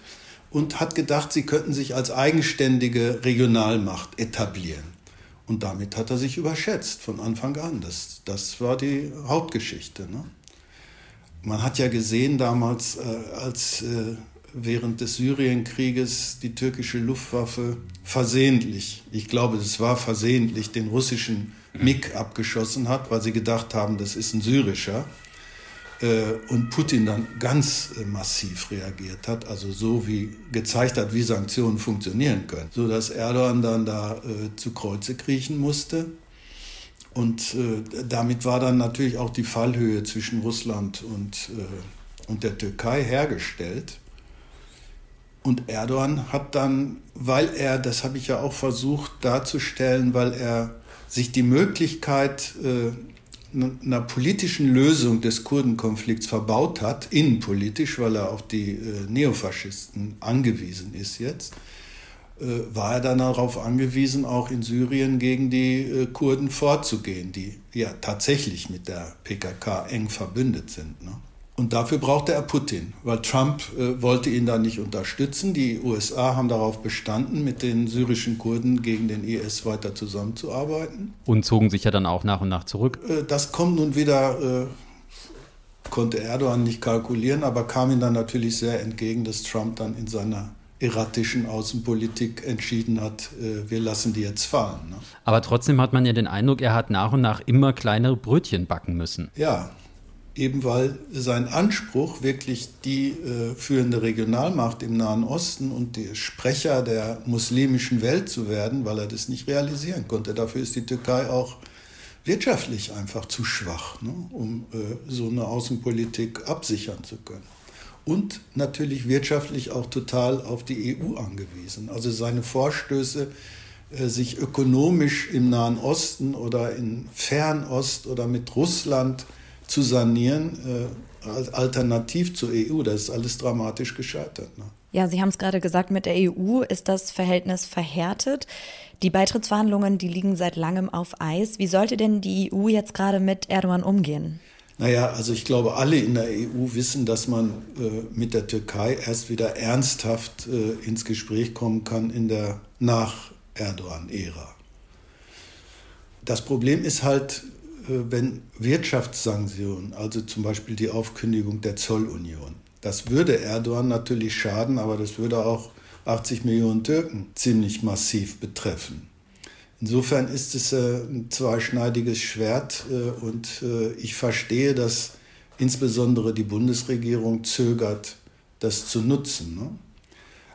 und hat gedacht, sie könnten sich als eigenständige Regionalmacht etablieren. Und damit hat er sich überschätzt von Anfang an. Das, das war die Hauptgeschichte. Ne? Man hat ja gesehen damals, äh, als äh, während des Syrienkrieges die türkische Luftwaffe versehentlich, ich glaube, es war versehentlich, den russischen MiG abgeschossen hat, weil sie gedacht haben, das ist ein syrischer. Äh, und Putin dann ganz äh, massiv reagiert hat, also so wie gezeigt hat, wie Sanktionen funktionieren können, so dass Erdogan dann da äh, zu Kreuze kriechen musste. Und äh, damit war dann natürlich auch die Fallhöhe zwischen Russland und, äh, und der Türkei hergestellt. Und Erdogan hat dann, weil er, das habe ich ja auch versucht darzustellen, weil er sich die Möglichkeit äh, einer politischen Lösung des Kurdenkonflikts verbaut hat, innenpolitisch, weil er auf die äh, Neofaschisten angewiesen ist jetzt, äh, war er dann darauf angewiesen, auch in Syrien gegen die äh, Kurden vorzugehen, die ja tatsächlich mit der PKK eng verbündet sind. Ne? Und dafür brauchte er Putin, weil Trump äh, wollte ihn da nicht unterstützen. Die USA haben darauf bestanden, mit den syrischen Kurden gegen den IS weiter zusammenzuarbeiten. Und zogen sich ja dann auch nach und nach zurück. Äh, das kommt nun wieder, äh, konnte Erdogan nicht kalkulieren, aber kam ihm dann natürlich sehr entgegen, dass Trump dann in seiner erratischen Außenpolitik entschieden hat, äh, wir lassen die jetzt fallen. Ne? Aber trotzdem hat man ja den Eindruck, er hat nach und nach immer kleinere Brötchen backen müssen. Ja, eben weil sein Anspruch, wirklich die äh, führende Regionalmacht im Nahen Osten und der Sprecher der muslimischen Welt zu werden, weil er das nicht realisieren konnte. Dafür ist die Türkei auch wirtschaftlich einfach zu schwach, ne, um äh, so eine Außenpolitik absichern zu können. Und natürlich wirtschaftlich auch total auf die EU angewiesen. Also seine Vorstöße, äh, sich ökonomisch im Nahen Osten oder in Fernost oder mit Russland zu sanieren, äh, als alternativ zur EU. Das ist alles dramatisch gescheitert. Ne? Ja, Sie haben es gerade gesagt, mit der EU ist das Verhältnis verhärtet. Die Beitrittsverhandlungen, die liegen seit langem auf Eis. Wie sollte denn die EU jetzt gerade mit Erdogan umgehen? Naja, also ich glaube, alle in der EU wissen, dass man äh, mit der Türkei erst wieder ernsthaft äh, ins Gespräch kommen kann in der Nach-Erdogan-Ära. Das Problem ist halt, wenn Wirtschaftssanktionen, also zum Beispiel die Aufkündigung der Zollunion, das würde Erdogan natürlich schaden, aber das würde auch 80 Millionen Türken ziemlich massiv betreffen. Insofern ist es äh, ein zweischneidiges Schwert äh, und ich verstehe, dass insbesondere die Bundesregierung zögert, das zu nutzen. Ne?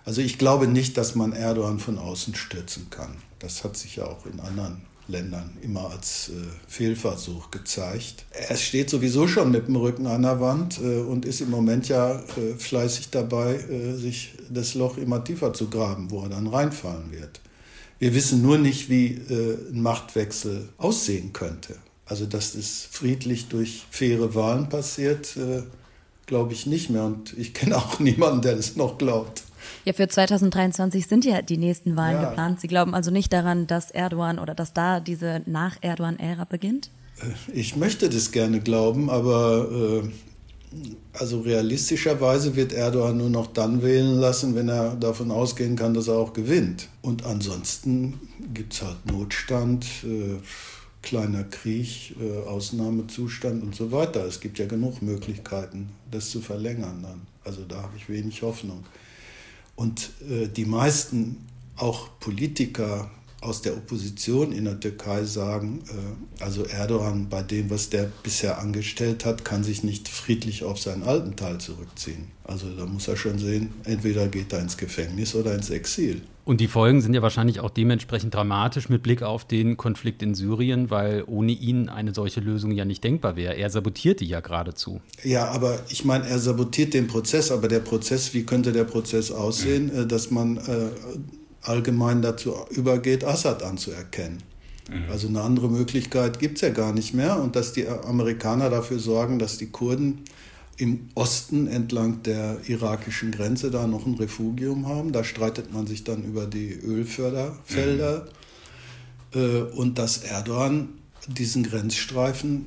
Also ich glaube nicht, dass man Erdogan von außen stürzen kann. Das hat sich ja auch in anderen Ländern immer als äh, Fehlversuch gezeigt. Er steht sowieso schon mit dem Rücken an der Wand äh, und ist im Moment ja äh, fleißig dabei, äh, sich das Loch immer tiefer zu graben, wo er dann reinfallen wird. Wir wissen nur nicht, wie äh, ein Machtwechsel aussehen könnte. Also, dass das friedlich durch faire Wahlen passiert, äh, glaube ich nicht mehr. Und ich kenne auch (laughs) niemanden, der das noch glaubt. Ja, für 2023 sind ja die nächsten Wahlen ja. geplant. Sie glauben also nicht daran, dass Erdogan oder dass da diese Nach-Erdogan-Ära beginnt? Äh, ich möchte das gerne glauben, aber äh, also realistischerweise wird Erdogan nur noch dann wählen lassen, wenn er davon ausgehen kann, dass er auch gewinnt. Und ansonsten gibt es halt Notstand, äh, kleiner Krieg, äh, Ausnahmezustand und so weiter. Es gibt ja genug Möglichkeiten, das zu verlängern dann. Also da habe ich wenig Hoffnung. Und äh, die meisten, auch Politiker aus der Opposition in der Türkei sagen, äh, also Erdogan bei dem, was der bisher angestellt hat, kann sich nicht friedlich auf seinen alten Teil zurückziehen. Also da muss er schon sehen, entweder geht er ins Gefängnis oder ins Exil. Und die Folgen sind ja wahrscheinlich auch dementsprechend dramatisch mit Blick auf den Konflikt in Syrien, weil ohne ihn eine solche Lösung ja nicht denkbar wäre. Er sabotiert die ja geradezu. Ja, aber ich meine, er sabotiert den Prozess, aber der Prozess, wie könnte der Prozess aussehen, mhm. dass man äh, allgemein dazu übergeht, Assad anzuerkennen? Mhm. Also eine andere Möglichkeit gibt es ja gar nicht mehr und dass die Amerikaner dafür sorgen, dass die Kurden im Osten entlang der irakischen Grenze da noch ein Refugium haben. Da streitet man sich dann über die Ölförderfelder mhm. äh, und dass Erdogan diesen Grenzstreifen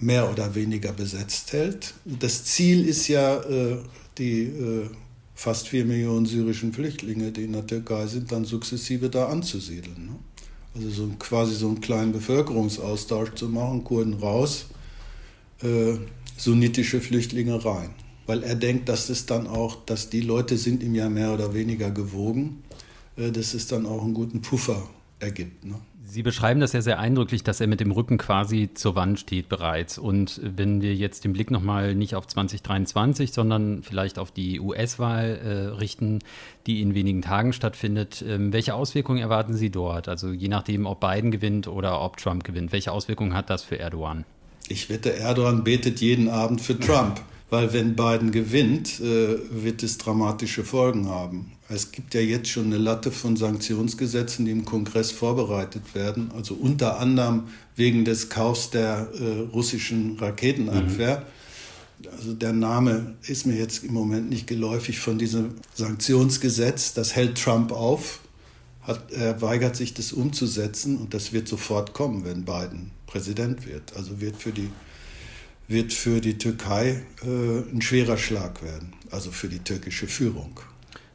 mehr oder weniger besetzt hält. Das Ziel ist ja, äh, die äh, fast vier Millionen syrischen Flüchtlinge, die in der Türkei sind, dann sukzessive da anzusiedeln. Ne? Also so quasi so einen kleinen Bevölkerungsaustausch zu machen, Kurden raus, äh, sunnitische Flüchtlinge rein. Weil er denkt, dass es dann auch, dass die Leute sind ihm ja mehr oder weniger gewogen, äh, dass es dann auch einen guten Puffer ergibt. Ne? Sie beschreiben das ja sehr eindrücklich, dass er mit dem Rücken quasi zur Wand steht bereits. Und wenn wir jetzt den Blick nochmal nicht auf 2023, sondern vielleicht auf die US-Wahl äh, richten, die in wenigen Tagen stattfindet, ähm, welche Auswirkungen erwarten Sie dort? Also je nachdem, ob Biden gewinnt oder ob Trump gewinnt. Welche Auswirkungen hat das für Erdogan? Ich wette, Erdogan betet jeden Abend für Trump, weil wenn Biden gewinnt, äh, wird es dramatische Folgen haben. Es gibt ja jetzt schon eine Latte von Sanktionsgesetzen, die im Kongress vorbereitet werden, also unter anderem wegen des Kaufs der äh, russischen Raketenabwehr. Mhm. Also der Name ist mir jetzt im Moment nicht geläufig von diesem Sanktionsgesetz. Das hält Trump auf. Hat, er weigert sich, das umzusetzen und das wird sofort kommen, wenn Biden Präsident wird. Also wird für die wird für die Türkei äh, ein schwerer Schlag werden, also für die türkische Führung.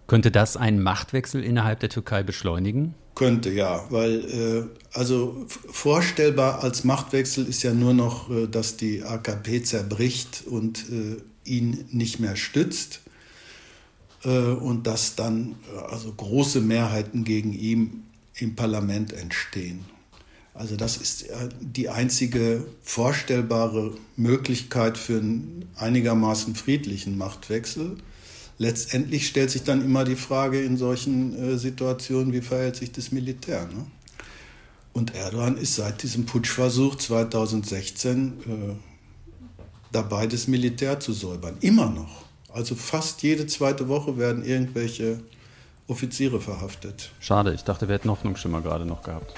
Könnte das einen Machtwechsel innerhalb der Türkei beschleunigen? Könnte ja, weil äh, also vorstellbar als Machtwechsel ist ja nur noch, äh, dass die AKP zerbricht und äh, ihn nicht mehr stützt äh, und dass dann äh, also große Mehrheiten gegen ihn im Parlament entstehen. Also das ist die einzige vorstellbare Möglichkeit für einen einigermaßen friedlichen Machtwechsel. Letztendlich stellt sich dann immer die Frage in solchen äh, Situationen, wie verhält sich das Militär. Ne? Und Erdogan ist seit diesem Putschversuch 2016 äh, dabei, das Militär zu säubern. Immer noch. Also fast jede zweite Woche werden irgendwelche Offiziere verhaftet. Schade, ich dachte, wir hätten Hoffnungsschimmer gerade noch gehabt.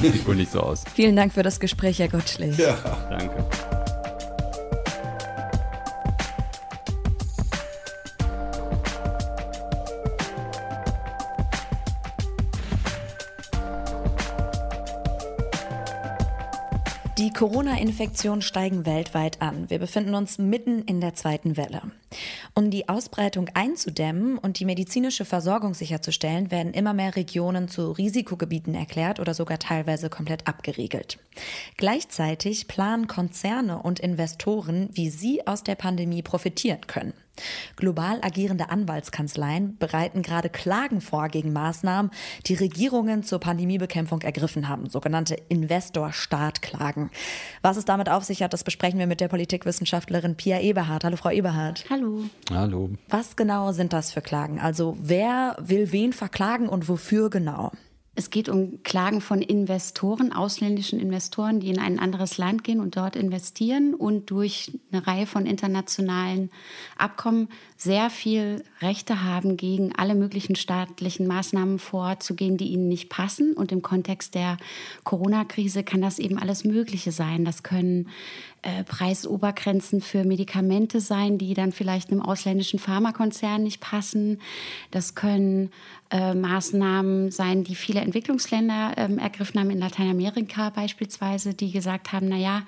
Sieht wohl nicht so aus. (laughs) Vielen Dank für das Gespräch, Herr Gottschlich. Ja. Danke. Die Corona-Infektionen steigen weltweit an. Wir befinden uns mitten in der zweiten Welle. Um die Ausbreitung einzudämmen und die medizinische Versorgung sicherzustellen, werden immer mehr Regionen zu Risikogebieten erklärt oder sogar teilweise komplett abgeriegelt. Gleichzeitig planen Konzerne und Investoren, wie sie aus der Pandemie profitieren können. Global agierende Anwaltskanzleien bereiten gerade Klagen vor gegen Maßnahmen, die Regierungen zur Pandemiebekämpfung ergriffen haben, sogenannte Investor-Staat-Klagen. Was es damit auf sich hat, das besprechen wir mit der Politikwissenschaftlerin Pia Eberhardt. Hallo, Frau Eberhardt. Hallo. Hallo. Was genau sind das für Klagen? Also wer will wen verklagen und wofür genau? Es geht um Klagen von Investoren, ausländischen Investoren, die in ein anderes Land gehen und dort investieren und durch eine Reihe von internationalen Abkommen sehr viel Rechte haben, gegen alle möglichen staatlichen Maßnahmen vorzugehen, die ihnen nicht passen. Und im Kontext der Corona-Krise kann das eben alles Mögliche sein. Das können äh, Preisobergrenzen für Medikamente sein, die dann vielleicht einem ausländischen Pharmakonzern nicht passen. Das können äh, Maßnahmen sein, die viele Entwicklungsländer ähm, ergriffen haben, in Lateinamerika beispielsweise, die gesagt haben, naja,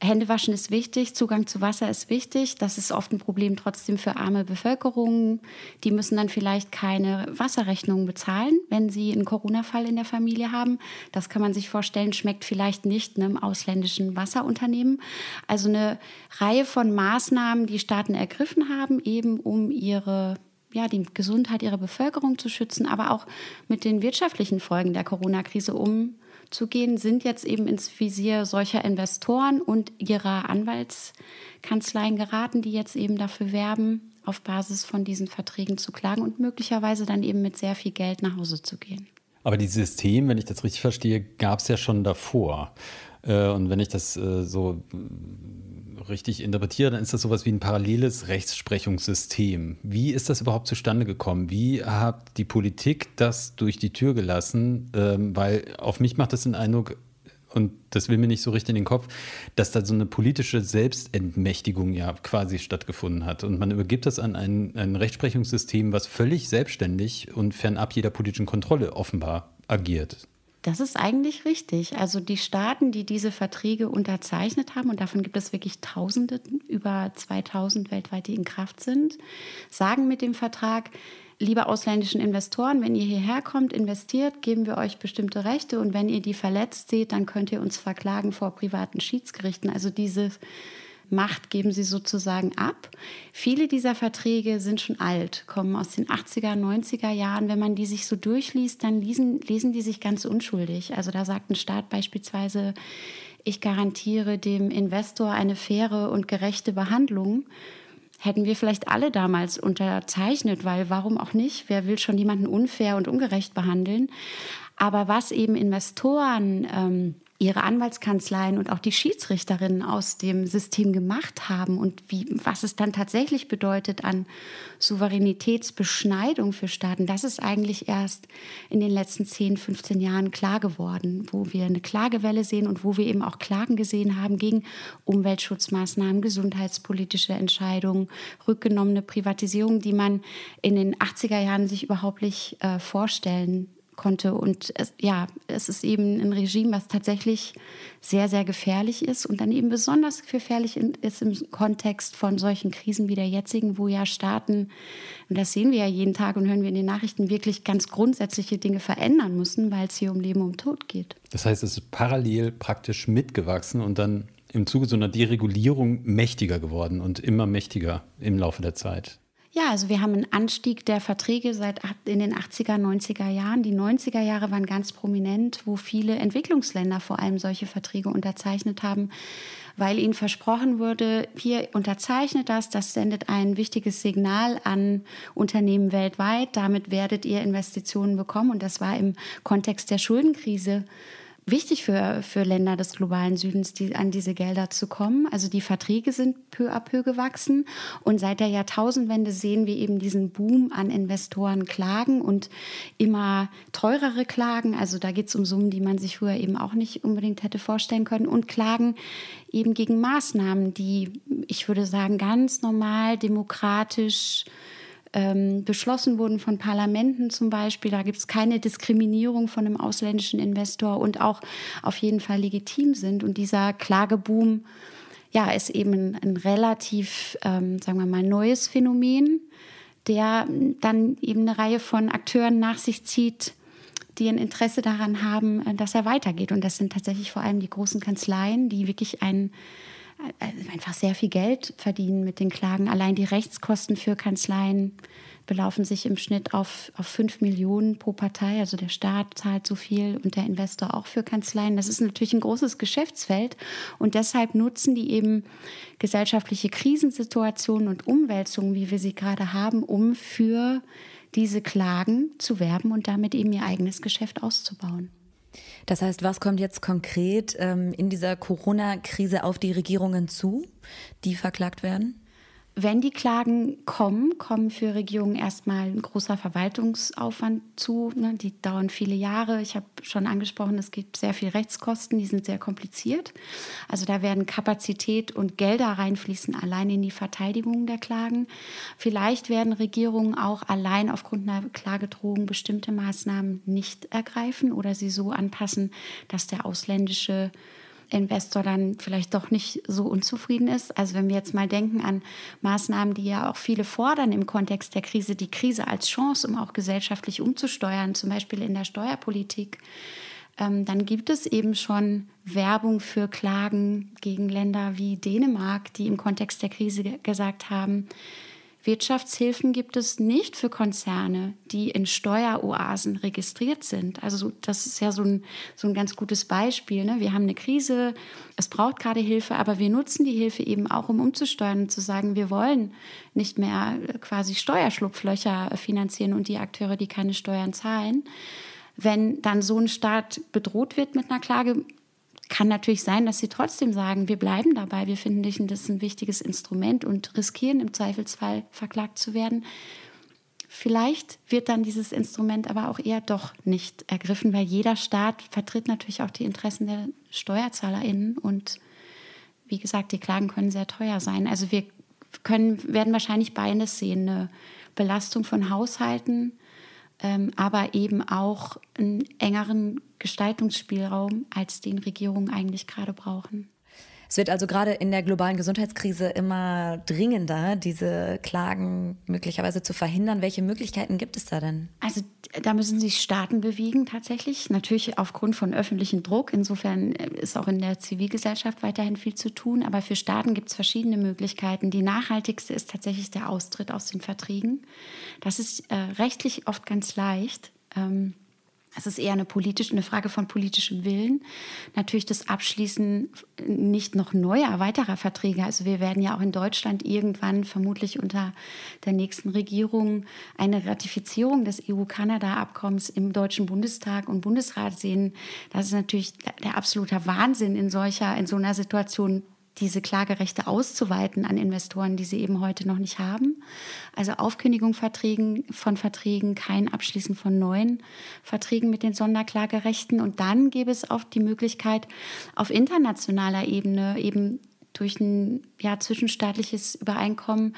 Händewaschen ist wichtig, Zugang zu Wasser ist wichtig. Das ist oft ein Problem trotzdem für arme Bevölkerung. Die müssen dann vielleicht keine Wasserrechnungen bezahlen, wenn sie einen Corona-Fall in der Familie haben. Das kann man sich vorstellen, schmeckt vielleicht nicht einem ausländischen Wasserunternehmen. Also eine Reihe von Maßnahmen, die Staaten ergriffen haben, eben um ihre ja, die Gesundheit ihrer Bevölkerung zu schützen, aber auch mit den wirtschaftlichen Folgen der Corona-Krise um zu gehen, sind jetzt eben ins Visier solcher Investoren und ihrer Anwaltskanzleien geraten, die jetzt eben dafür werben, auf Basis von diesen Verträgen zu klagen und möglicherweise dann eben mit sehr viel Geld nach Hause zu gehen. Aber dieses System, wenn ich das richtig verstehe, gab es ja schon davor. Äh, und wenn ich das äh, so richtig interpretiere, dann ist das sowas wie ein paralleles Rechtsprechungssystem. Wie ist das überhaupt zustande gekommen? Wie hat die Politik das durch die Tür gelassen? Ähm, weil auf mich macht das den Eindruck, und das will mir nicht so richtig in den Kopf, dass da so eine politische Selbstentmächtigung ja quasi stattgefunden hat. Und man übergibt das an ein, ein Rechtsprechungssystem, was völlig selbstständig und fernab jeder politischen Kontrolle offenbar agiert. Das ist eigentlich richtig. Also die Staaten, die diese Verträge unterzeichnet haben, und davon gibt es wirklich Tausende, über 2000 weltweit, die in Kraft sind, sagen mit dem Vertrag, liebe ausländischen Investoren, wenn ihr hierher kommt, investiert, geben wir euch bestimmte Rechte und wenn ihr die verletzt seht, dann könnt ihr uns verklagen vor privaten Schiedsgerichten. Also dieses Macht geben sie sozusagen ab. Viele dieser Verträge sind schon alt, kommen aus den 80er, 90er Jahren. Wenn man die sich so durchliest, dann lesen, lesen die sich ganz unschuldig. Also da sagt ein Staat beispielsweise, ich garantiere dem Investor eine faire und gerechte Behandlung hätten wir vielleicht alle damals unterzeichnet, weil warum auch nicht? Wer will schon jemanden unfair und ungerecht behandeln? Aber was eben Investoren ähm, ihre Anwaltskanzleien und auch die Schiedsrichterinnen aus dem System gemacht haben und wie, was es dann tatsächlich bedeutet an Souveränitätsbeschneidung für Staaten, das ist eigentlich erst in den letzten 10, 15 Jahren klar geworden, wo wir eine Klagewelle sehen und wo wir eben auch Klagen gesehen haben gegen Umweltschutzmaßnahmen, gesundheitspolitische Entscheidungen, rückgenommene Privatisierung, die man in den 80er Jahren sich überhaupt nicht äh, vorstellen konnte. Und es, ja, es ist eben ein Regime, was tatsächlich sehr, sehr gefährlich ist und dann eben besonders gefährlich ist im Kontext von solchen Krisen wie der jetzigen, wo ja Staaten, und das sehen wir ja jeden Tag und hören wir in den Nachrichten, wirklich ganz grundsätzliche Dinge verändern müssen, weil es hier um Leben und Tod geht. Das heißt, es ist parallel praktisch mitgewachsen und dann im Zuge so einer Deregulierung mächtiger geworden und immer mächtiger im Laufe der Zeit. Ja, also wir haben einen Anstieg der Verträge seit in den 80er, 90er Jahren. Die 90er Jahre waren ganz prominent, wo viele Entwicklungsländer vor allem solche Verträge unterzeichnet haben, weil ihnen versprochen wurde, hier unterzeichnet das, das sendet ein wichtiges Signal an Unternehmen weltweit, damit werdet ihr Investitionen bekommen. Und das war im Kontext der Schuldenkrise wichtig für, für Länder des globalen Südens, die, an diese Gelder zu kommen. Also die Verträge sind peu à peu gewachsen. Und seit der Jahrtausendwende sehen wir eben diesen Boom an Investoren klagen und immer teurere Klagen. Also da geht es um Summen, die man sich früher eben auch nicht unbedingt hätte vorstellen können. Und Klagen eben gegen Maßnahmen, die, ich würde sagen, ganz normal, demokratisch, ähm, beschlossen wurden von Parlamenten zum Beispiel. Da gibt es keine Diskriminierung von einem ausländischen Investor und auch auf jeden Fall legitim sind. Und dieser Klageboom ja, ist eben ein, relativ, ähm, sagen wir mal, neues Phänomen, der dann eben eine Reihe von Akteuren nach sich zieht, die ein Interesse daran haben, äh, dass er weitergeht. Und das sind tatsächlich vor allem die großen Kanzleien, die wirklich ein also einfach sehr viel Geld verdienen mit den Klagen. Allein die Rechtskosten für Kanzleien belaufen sich im Schnitt auf, auf 5 Millionen pro Partei. Also der Staat zahlt so viel und der Investor auch für Kanzleien. Das ist natürlich ein großes Geschäftsfeld und deshalb nutzen die eben gesellschaftliche Krisensituationen und Umwälzungen, wie wir sie gerade haben, um für diese Klagen zu werben und damit eben ihr eigenes Geschäft auszubauen. Das heißt, was kommt jetzt konkret ähm, in dieser Corona-Krise auf die Regierungen zu, die verklagt werden? Wenn die Klagen kommen, kommen für Regierungen erstmal ein großer Verwaltungsaufwand zu. Ne? Die dauern viele Jahre. Ich habe schon angesprochen, es gibt sehr viel Rechtskosten, die sind sehr kompliziert. Also da werden Kapazität und Gelder reinfließen, allein in die Verteidigung der Klagen. Vielleicht werden Regierungen auch allein aufgrund einer Klagedrohung bestimmte Maßnahmen nicht ergreifen oder sie so anpassen, dass der ausländische Investor dann vielleicht doch nicht so unzufrieden ist. Also wenn wir jetzt mal denken an Maßnahmen, die ja auch viele fordern im Kontext der Krise, die Krise als Chance, um auch gesellschaftlich umzusteuern, zum Beispiel in der Steuerpolitik, ähm, dann gibt es eben schon Werbung für Klagen gegen Länder wie Dänemark, die im Kontext der Krise gesagt haben, Wirtschaftshilfen gibt es nicht für Konzerne, die in Steueroasen registriert sind. Also das ist ja so ein, so ein ganz gutes Beispiel. Ne? Wir haben eine Krise, es braucht gerade Hilfe, aber wir nutzen die Hilfe eben auch, um umzusteuern und zu sagen, wir wollen nicht mehr quasi Steuerschlupflöcher finanzieren und die Akteure, die keine Steuern zahlen. Wenn dann so ein Staat bedroht wird mit einer Klage, kann natürlich sein, dass sie trotzdem sagen, wir bleiben dabei, wir finden das ein wichtiges Instrument und riskieren im Zweifelsfall verklagt zu werden. Vielleicht wird dann dieses Instrument aber auch eher doch nicht ergriffen, weil jeder Staat vertritt natürlich auch die Interessen der SteuerzahlerInnen und wie gesagt, die Klagen können sehr teuer sein. Also wir können, werden wahrscheinlich beides sehen, eine Belastung von Haushalten, ähm, aber eben auch einen engeren Gestaltungsspielraum, als den Regierungen eigentlich gerade brauchen. Es wird also gerade in der globalen Gesundheitskrise immer dringender, diese Klagen möglicherweise zu verhindern. Welche Möglichkeiten gibt es da denn? Also da müssen sich Staaten bewegen tatsächlich, natürlich aufgrund von öffentlichem Druck. Insofern ist auch in der Zivilgesellschaft weiterhin viel zu tun. Aber für Staaten gibt es verschiedene Möglichkeiten. Die nachhaltigste ist tatsächlich der Austritt aus den Verträgen. Das ist äh, rechtlich oft ganz leicht. Ähm, es ist eher eine politische, eine Frage von politischem Willen. Natürlich das Abschließen nicht noch neuer, weiterer Verträge. Also wir werden ja auch in Deutschland irgendwann vermutlich unter der nächsten Regierung eine Ratifizierung des EU-Kanada-Abkommens im Deutschen Bundestag und Bundesrat sehen. Das ist natürlich der absolute Wahnsinn in solcher, in so einer Situation diese Klagerechte auszuweiten an Investoren, die sie eben heute noch nicht haben. Also Aufkündigung von Verträgen, kein Abschließen von neuen Verträgen mit den Sonderklagerechten. Und dann gäbe es auch die Möglichkeit, auf internationaler Ebene eben durch ein ja, zwischenstaatliches Übereinkommen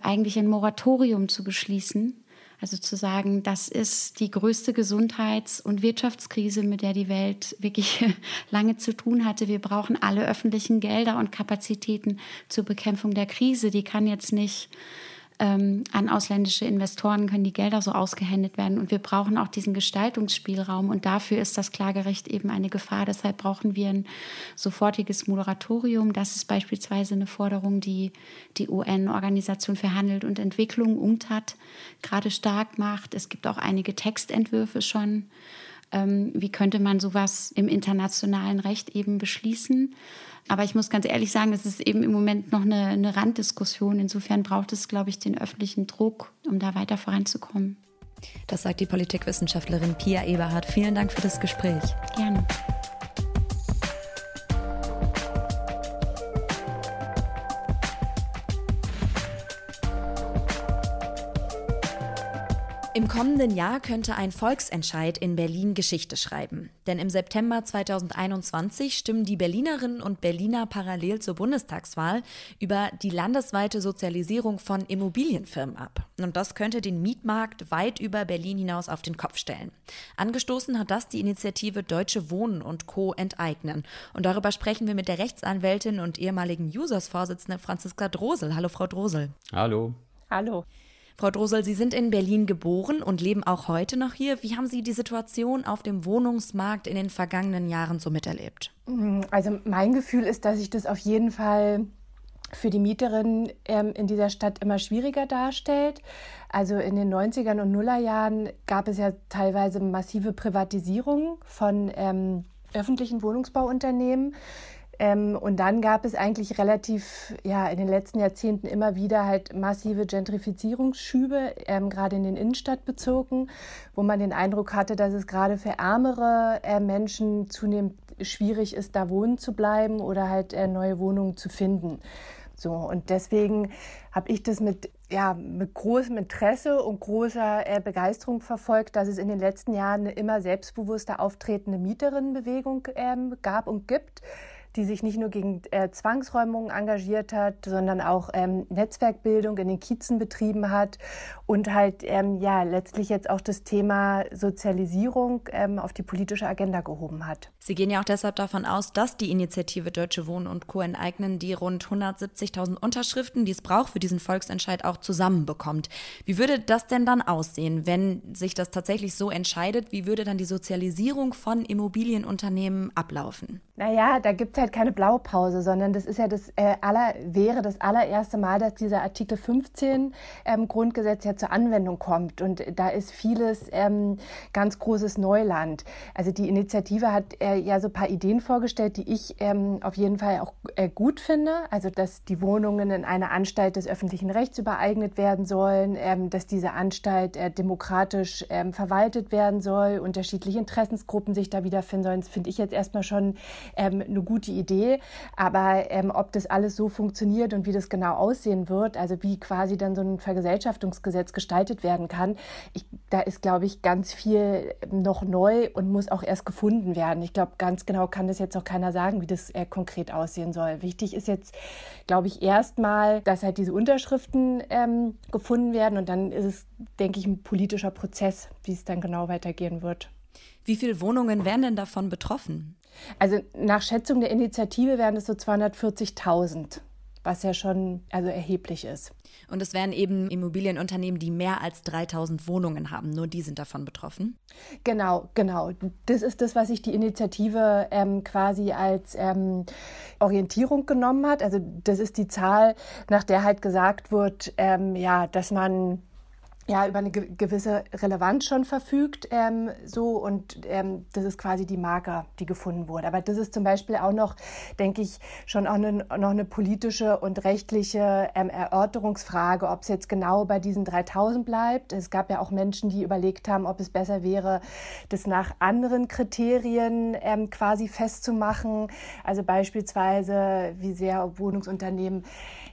eigentlich ein Moratorium zu beschließen Also zu sagen, das ist die größte Gesundheits- und Wirtschaftskrise, mit der die Welt wirklich (laughs) lange zu tun hatte. Wir brauchen alle öffentlichen Gelder und Kapazitäten zur Bekämpfung der Krise. Die kann jetzt nicht ähm, an ausländische Investoren können die Gelder so ausgehändet werden. Und wir brauchen auch diesen Gestaltungsspielraum. Und dafür ist das Klagerecht eben eine Gefahr. Deshalb brauchen wir ein sofortiges Moratorium. Das ist beispielsweise eine Forderung, die die UN-Organisation für Handel und Entwicklung, UNCTAD, gerade stark macht. Es gibt auch einige Textentwürfe schon. Ähm, wie könnte man sowas im internationalen Recht eben beschließen? Aber ich muss ganz ehrlich sagen, es ist eben im Moment noch eine, eine Randdiskussion. Insofern braucht es, glaube ich, den öffentlichen Druck, um da weiter voranzukommen. Das sagt die Politikwissenschaftlerin Pia Eberhardt. Vielen Dank für das Gespräch. Gerne. Im kommenden Jahr könnte ein Volksentscheid in Berlin Geschichte schreiben. Denn im September 2021 stimmen die Berlinerinnen und Berliner parallel zur Bundestagswahl über die landesweite Sozialisierung von Immobilienfirmen ab. Und das könnte den Mietmarkt weit über Berlin hinaus auf den Kopf stellen. Angestoßen hat das die Initiative Deutsche Wohnen und Co. enteignen. Und darüber sprechen wir mit der Rechtsanwältin und ehemaligen Users-Vorsitzende Franziska Drosel. Hallo, Frau Drosel. Hallo. Hallo. Frau Drosel, Sie sind in Berlin geboren und leben auch heute noch hier. Wie haben Sie die Situation auf dem Wohnungsmarkt in den vergangenen Jahren so miterlebt? Also mein Gefühl ist, dass sich das auf jeden Fall für die Mieterinnen ähm, in dieser Stadt immer schwieriger darstellt. Also in den 90ern und Nullerjahren gab es ja teilweise massive Privatisierung von ähm, öffentlichen Wohnungsbauunternehmen. Ähm, und dann gab es eigentlich relativ, ja, in den letzten Jahrzehnten immer wieder halt massive Gentrifizierungsschübe, ähm, gerade in den Innenstadtbezirken, wo man den Eindruck hatte, dass es gerade für ärmere äh, Menschen zunehmend schwierig ist, da wohnen zu bleiben oder halt äh, neue Wohnungen zu finden. So, und deswegen habe ich das mit, ja, mit großem Interesse und großer äh, Begeisterung verfolgt, dass es in den letzten Jahren eine immer selbstbewusster auftretende Mieterinnenbewegung ähm, gab und gibt die sich nicht nur gegen äh, Zwangsräumungen engagiert hat, sondern auch ähm, Netzwerkbildung in den Kiezen betrieben hat und halt ähm, ja letztlich jetzt auch das Thema Sozialisierung ähm, auf die politische Agenda gehoben hat. Sie gehen ja auch deshalb davon aus, dass die Initiative Deutsche Wohnen und Co. enteignen die rund 170.000 Unterschriften, die es braucht für diesen Volksentscheid, auch zusammenbekommt. Wie würde das denn dann aussehen, wenn sich das tatsächlich so entscheidet? Wie würde dann die Sozialisierung von Immobilienunternehmen ablaufen? Naja, da gibt es halt keine Blaupause, sondern das ist ja das äh, aller, wäre das allererste Mal, dass dieser Artikel 15 ähm, Grundgesetz ja zur Anwendung kommt. Und da ist vieles ähm, ganz großes Neuland. Also die Initiative hat äh, ja so ein paar Ideen vorgestellt, die ich ähm, auf jeden Fall auch äh, gut finde. Also dass die Wohnungen in eine Anstalt des öffentlichen Rechts übereignet werden sollen, ähm, dass diese Anstalt äh, demokratisch ähm, verwaltet werden soll, unterschiedliche Interessensgruppen sich da wiederfinden sollen. Das finde ich jetzt erstmal schon ähm, eine gute Idee. Aber ähm, ob das alles so funktioniert und wie das genau aussehen wird, also wie quasi dann so ein Vergesellschaftungsgesetz gestaltet werden kann, ich, da ist, glaube ich, ganz viel noch neu und muss auch erst gefunden werden. Ich glaube, ganz genau kann das jetzt auch keiner sagen, wie das äh, konkret aussehen soll. Wichtig ist jetzt, glaube ich, erstmal, dass halt diese Unterschriften ähm, gefunden werden und dann ist es, denke ich, ein politischer Prozess, wie es dann genau weitergehen wird. Wie viele Wohnungen wären denn davon betroffen? Also nach Schätzung der Initiative wären es so 240.000 was ja schon also erheblich ist. Und es wären eben Immobilienunternehmen, die mehr als 3000 Wohnungen haben. Nur die sind davon betroffen. Genau, genau. Das ist das, was sich die Initiative ähm, quasi als ähm, Orientierung genommen hat. Also das ist die Zahl, nach der halt gesagt wird, ähm, ja, dass man ja, über eine gewisse Relevanz schon verfügt, ähm, so und ähm, das ist quasi die Marke, die gefunden wurde. Aber das ist zum Beispiel auch noch, denke ich, schon auch eine, noch eine politische und rechtliche ähm, Erörterungsfrage, ob es jetzt genau bei diesen 3000 bleibt. Es gab ja auch Menschen, die überlegt haben, ob es besser wäre, das nach anderen Kriterien ähm, quasi festzumachen. Also beispielsweise, wie sehr Wohnungsunternehmen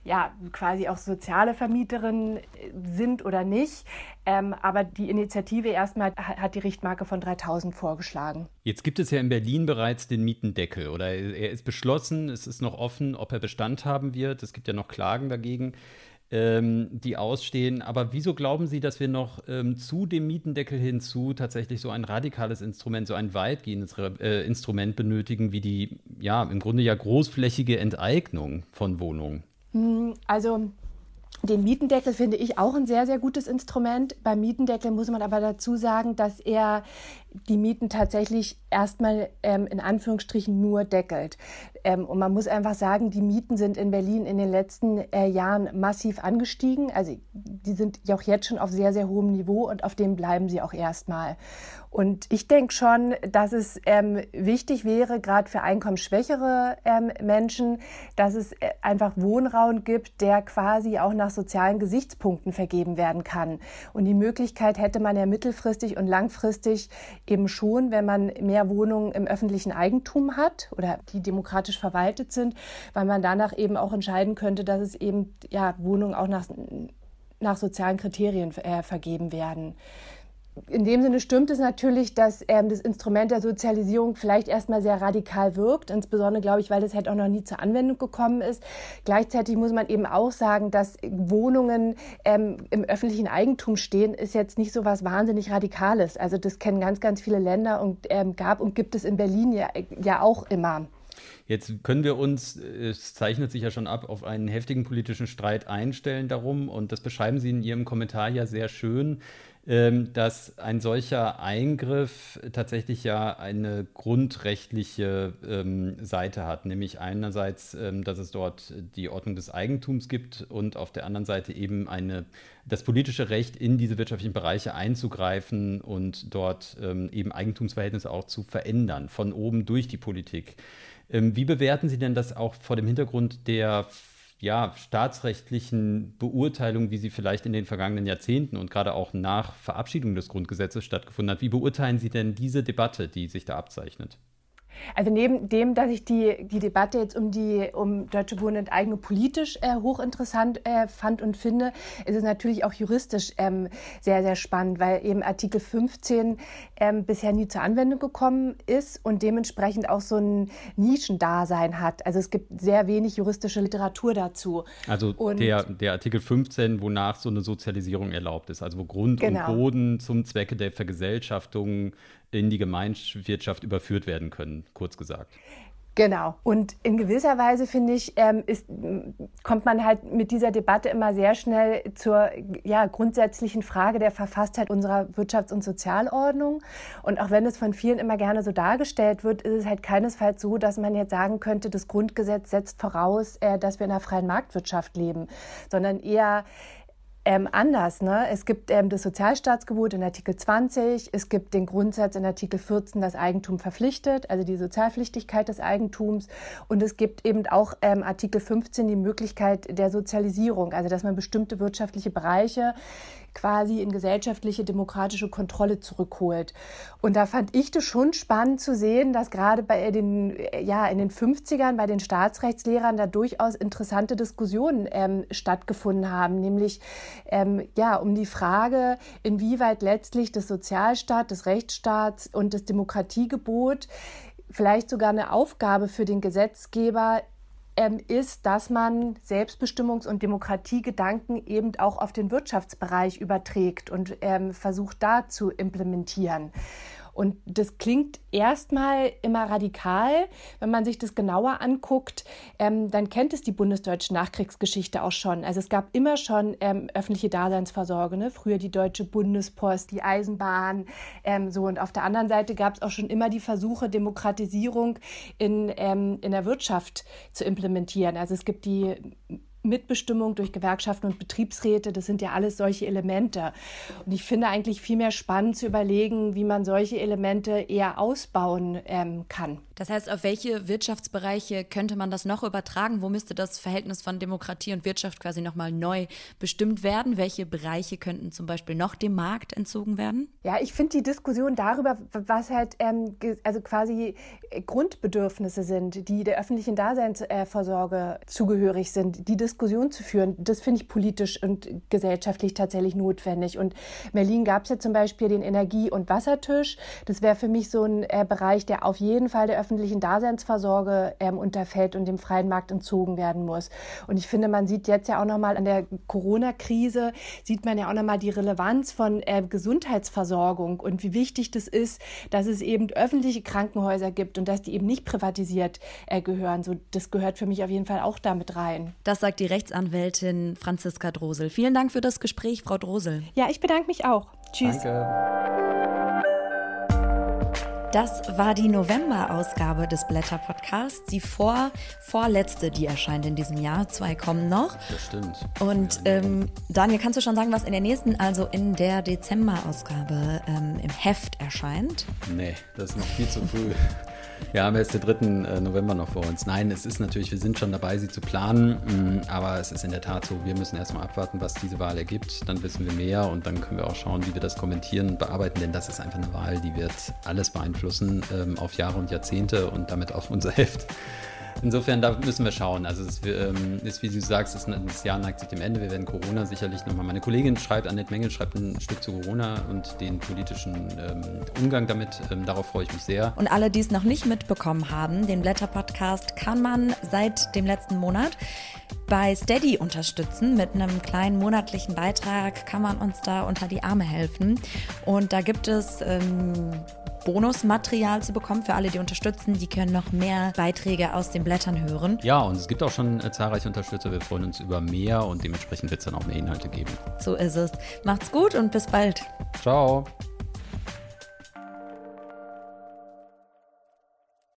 ja quasi auch soziale Vermieterinnen sind oder nicht. Ähm, aber die Initiative erstmal hat die Richtmarke von 3000 vorgeschlagen. Jetzt gibt es ja in Berlin bereits den Mietendeckel oder er ist beschlossen. Es ist noch offen, ob er Bestand haben wird. Es gibt ja noch Klagen dagegen. ähm, die ausstehen. Aber wieso glauben Sie, dass wir noch ähm, zu dem Mietendeckel hinzu tatsächlich so ein radikales Instrument, so ein weitgehendes äh, Instrument benötigen, wie die, ja, im Grunde ja großflächige Enteignung von Wohnungen? Hm, also den Mietendeckel finde ich auch ein sehr, sehr gutes Instrument. Beim Mietendeckel muss man aber dazu sagen, dass er die Mieten tatsächlich erstmal ähm, in Anführungsstrichen nur deckelt. Ähm, und man muss einfach sagen, die Mieten sind in Berlin in den letzten äh, Jahren massiv angestiegen. Also die sind ja auch jetzt schon auf sehr, sehr hohem Niveau und auf dem bleiben sie auch erstmal. Und ich denke schon, dass es ähm, wichtig wäre, gerade für einkommensschwächere ähm, Menschen, dass es äh, einfach Wohnraum gibt, der quasi auch nach sozialen Gesichtspunkten vergeben werden kann. Und die Möglichkeit hätte man ja mittelfristig und langfristig eben schon, wenn man mehr Wohnungen im öffentlichen Eigentum hat oder die demokratisch verwaltet sind, weil man danach eben auch entscheiden könnte, dass es eben ja Wohnungen auch nach, nach sozialen Kriterien äh, vergeben werden in dem Sinne stimmt es natürlich, dass ähm, das Instrument der Sozialisierung vielleicht erstmal sehr radikal wirkt, insbesondere glaube ich, weil das halt auch noch nie zur Anwendung gekommen ist. Gleichzeitig muss man eben auch sagen, dass Wohnungen ähm, im öffentlichen Eigentum stehen, ist jetzt nicht so was wahnsinnig Radikales. Also das kennen ganz, ganz viele Länder und ähm, gab und gibt es in Berlin ja, ja auch immer. Jetzt können wir uns, es zeichnet sich ja schon ab, auf einen heftigen politischen Streit einstellen darum. Und das beschreiben Sie in Ihrem Kommentar ja sehr schön. Ähm, dass ein solcher Eingriff tatsächlich ja eine grundrechtliche ähm, Seite hat, nämlich einerseits, ähm, dass es dort die Ordnung des Eigentums gibt und auf der anderen Seite eben eine, das politische Recht in diese wirtschaftlichen Bereiche einzugreifen und dort ähm, eben Eigentumsverhältnisse auch zu verändern, von oben durch die Politik. Ähm, wie bewerten Sie denn das auch vor dem Hintergrund der ja, staatsrechtlichen Beurteilung, wie sie vielleicht in den vergangenen Jahrzehnten und gerade auch nach Verabschiedung des Grundgesetzes stattgefunden hat. Wie beurteilen Sie denn diese Debatte, die sich da abzeichnet? Also neben dem, dass ich die, die Debatte jetzt um die um Deutsche Wohnenteignung politisch äh, hochinteressant äh, fand und finde, ist es natürlich auch juristisch ähm, sehr, sehr spannend, weil eben Artikel 15 ähm, bisher nie zur Anwendung gekommen ist und dementsprechend auch so ein Nischendasein hat. Also es gibt sehr wenig juristische Literatur dazu. Also und der, der Artikel 15, wonach so eine Sozialisierung erlaubt ist, also wo Grund genau. und Boden zum Zwecke der Vergesellschaftung in die Gemeinwirtschaft überführt werden können, kurz gesagt. Genau. Und in gewisser Weise, finde ich, ähm, ist, kommt man halt mit dieser Debatte immer sehr schnell zur ja, grundsätzlichen Frage der Verfasstheit unserer Wirtschafts- und Sozialordnung. Und auch wenn es von vielen immer gerne so dargestellt wird, ist es halt keinesfalls so, dass man jetzt sagen könnte, das Grundgesetz setzt voraus, äh, dass wir in einer freien Marktwirtschaft leben, sondern eher ähm, anders. Ne? Es gibt ähm, das Sozialstaatsgebot in Artikel 20, es gibt den Grundsatz in Artikel 14, das Eigentum verpflichtet, also die Sozialpflichtigkeit des Eigentums. Und es gibt eben auch ähm, Artikel 15 die Möglichkeit der Sozialisierung, also dass man bestimmte wirtschaftliche Bereiche quasi in gesellschaftliche demokratische Kontrolle zurückholt. Und da fand ich das schon spannend zu sehen, dass gerade bei den, ja, in den 50ern bei den Staatsrechtslehrern da durchaus interessante Diskussionen ähm, stattgefunden haben, nämlich ähm, ja, um die Frage, inwieweit letztlich das Sozialstaat, des Rechtsstaats und das Demokratiegebot vielleicht sogar eine Aufgabe für den Gesetzgeber ähm, ist, dass man Selbstbestimmungs- und Demokratiegedanken eben auch auf den Wirtschaftsbereich überträgt und ähm, versucht da zu implementieren. Und das klingt erstmal immer radikal. Wenn man sich das genauer anguckt, ähm, dann kennt es die bundesdeutsche Nachkriegsgeschichte auch schon. Also es gab immer schon ähm, öffentliche Daseinsvorsorge. Ne? Früher die Deutsche Bundespost, die Eisenbahn. Ähm, so. Und auf der anderen Seite gab es auch schon immer die Versuche, Demokratisierung in, ähm, in der Wirtschaft zu implementieren. Also es gibt die Mitbestimmung durch Gewerkschaften und Betriebsräte, das sind ja alles solche Elemente. Und ich finde eigentlich viel mehr spannend zu überlegen, wie man solche Elemente eher ausbauen ähm, kann. Das heißt, auf welche Wirtschaftsbereiche könnte man das noch übertragen? Wo müsste das Verhältnis von Demokratie und Wirtschaft quasi nochmal neu bestimmt werden? Welche Bereiche könnten zum Beispiel noch dem Markt entzogen werden? Ja, ich finde die Diskussion darüber, was halt ähm, also quasi Grundbedürfnisse sind, die der öffentlichen Daseinsvorsorge zugehörig sind, die Diskussion zu führen. Das finde ich politisch und gesellschaftlich tatsächlich notwendig. Und in Berlin gab es ja zum Beispiel den Energie- und Wassertisch. Das wäre für mich so ein äh, Bereich, der auf jeden Fall der öffentlichen Daseinsvorsorge ähm, unterfällt und dem freien Markt entzogen werden muss. Und ich finde, man sieht jetzt ja auch nochmal an der Corona-Krise, sieht man ja auch nochmal die Relevanz von äh, Gesundheitsversorgung und wie wichtig das ist, dass es eben öffentliche Krankenhäuser gibt und dass die eben nicht privatisiert äh, gehören. So, das gehört für mich auf jeden Fall auch damit rein. Das sagt die Rechtsanwältin Franziska Drosel. Vielen Dank für das Gespräch, Frau Drosel. Ja, ich bedanke mich auch. Tschüss. Danke. Das war die November-Ausgabe des Blätter-Podcasts. Die vor, vorletzte, die erscheint in diesem Jahr. Zwei kommen noch. Das stimmt. Und ähm, Daniel, kannst du schon sagen, was in der nächsten, also in der Dezember-Ausgabe ähm, im Heft erscheint? Nee, das ist noch viel zu früh. Wir haben jetzt den 3. äh, November noch vor uns. Nein, es ist natürlich, wir sind schon dabei, sie zu planen, mh, aber es ist in der Tat so, wir müssen erstmal abwarten, was diese Wahl ergibt. Dann wissen wir mehr und dann können wir auch schauen, wie wir das kommentieren und bearbeiten, denn das ist einfach eine Wahl, die wird alles beeinflussen ähm, auf Jahre und Jahrzehnte und damit auch unser (laughs) Heft. Insofern, da müssen wir schauen. Also es ähm, ist, wie du sagst, das Jahr neigt sich dem Ende. Wir werden Corona sicherlich nochmal. Meine Kollegin schreibt, Annette Mengel schreibt ein Stück zu Corona und den politischen ähm, Umgang damit. Ähm, darauf freue ich mich sehr. Und alle, die es noch nicht mitbekommen haben, den Blätter-Podcast kann man seit dem letzten Monat bei Steady unterstützen. Mit einem kleinen monatlichen Beitrag kann man uns da unter die Arme helfen. Und da gibt es ähm, Bonusmaterial zu bekommen für alle, die unterstützen. Die können noch mehr Beiträge aus den Blättern hören. Ja, und es gibt auch schon äh, zahlreiche Unterstützer. Wir freuen uns über mehr und dementsprechend wird es dann auch mehr Inhalte geben. So ist es. Macht's gut und bis bald. Ciao.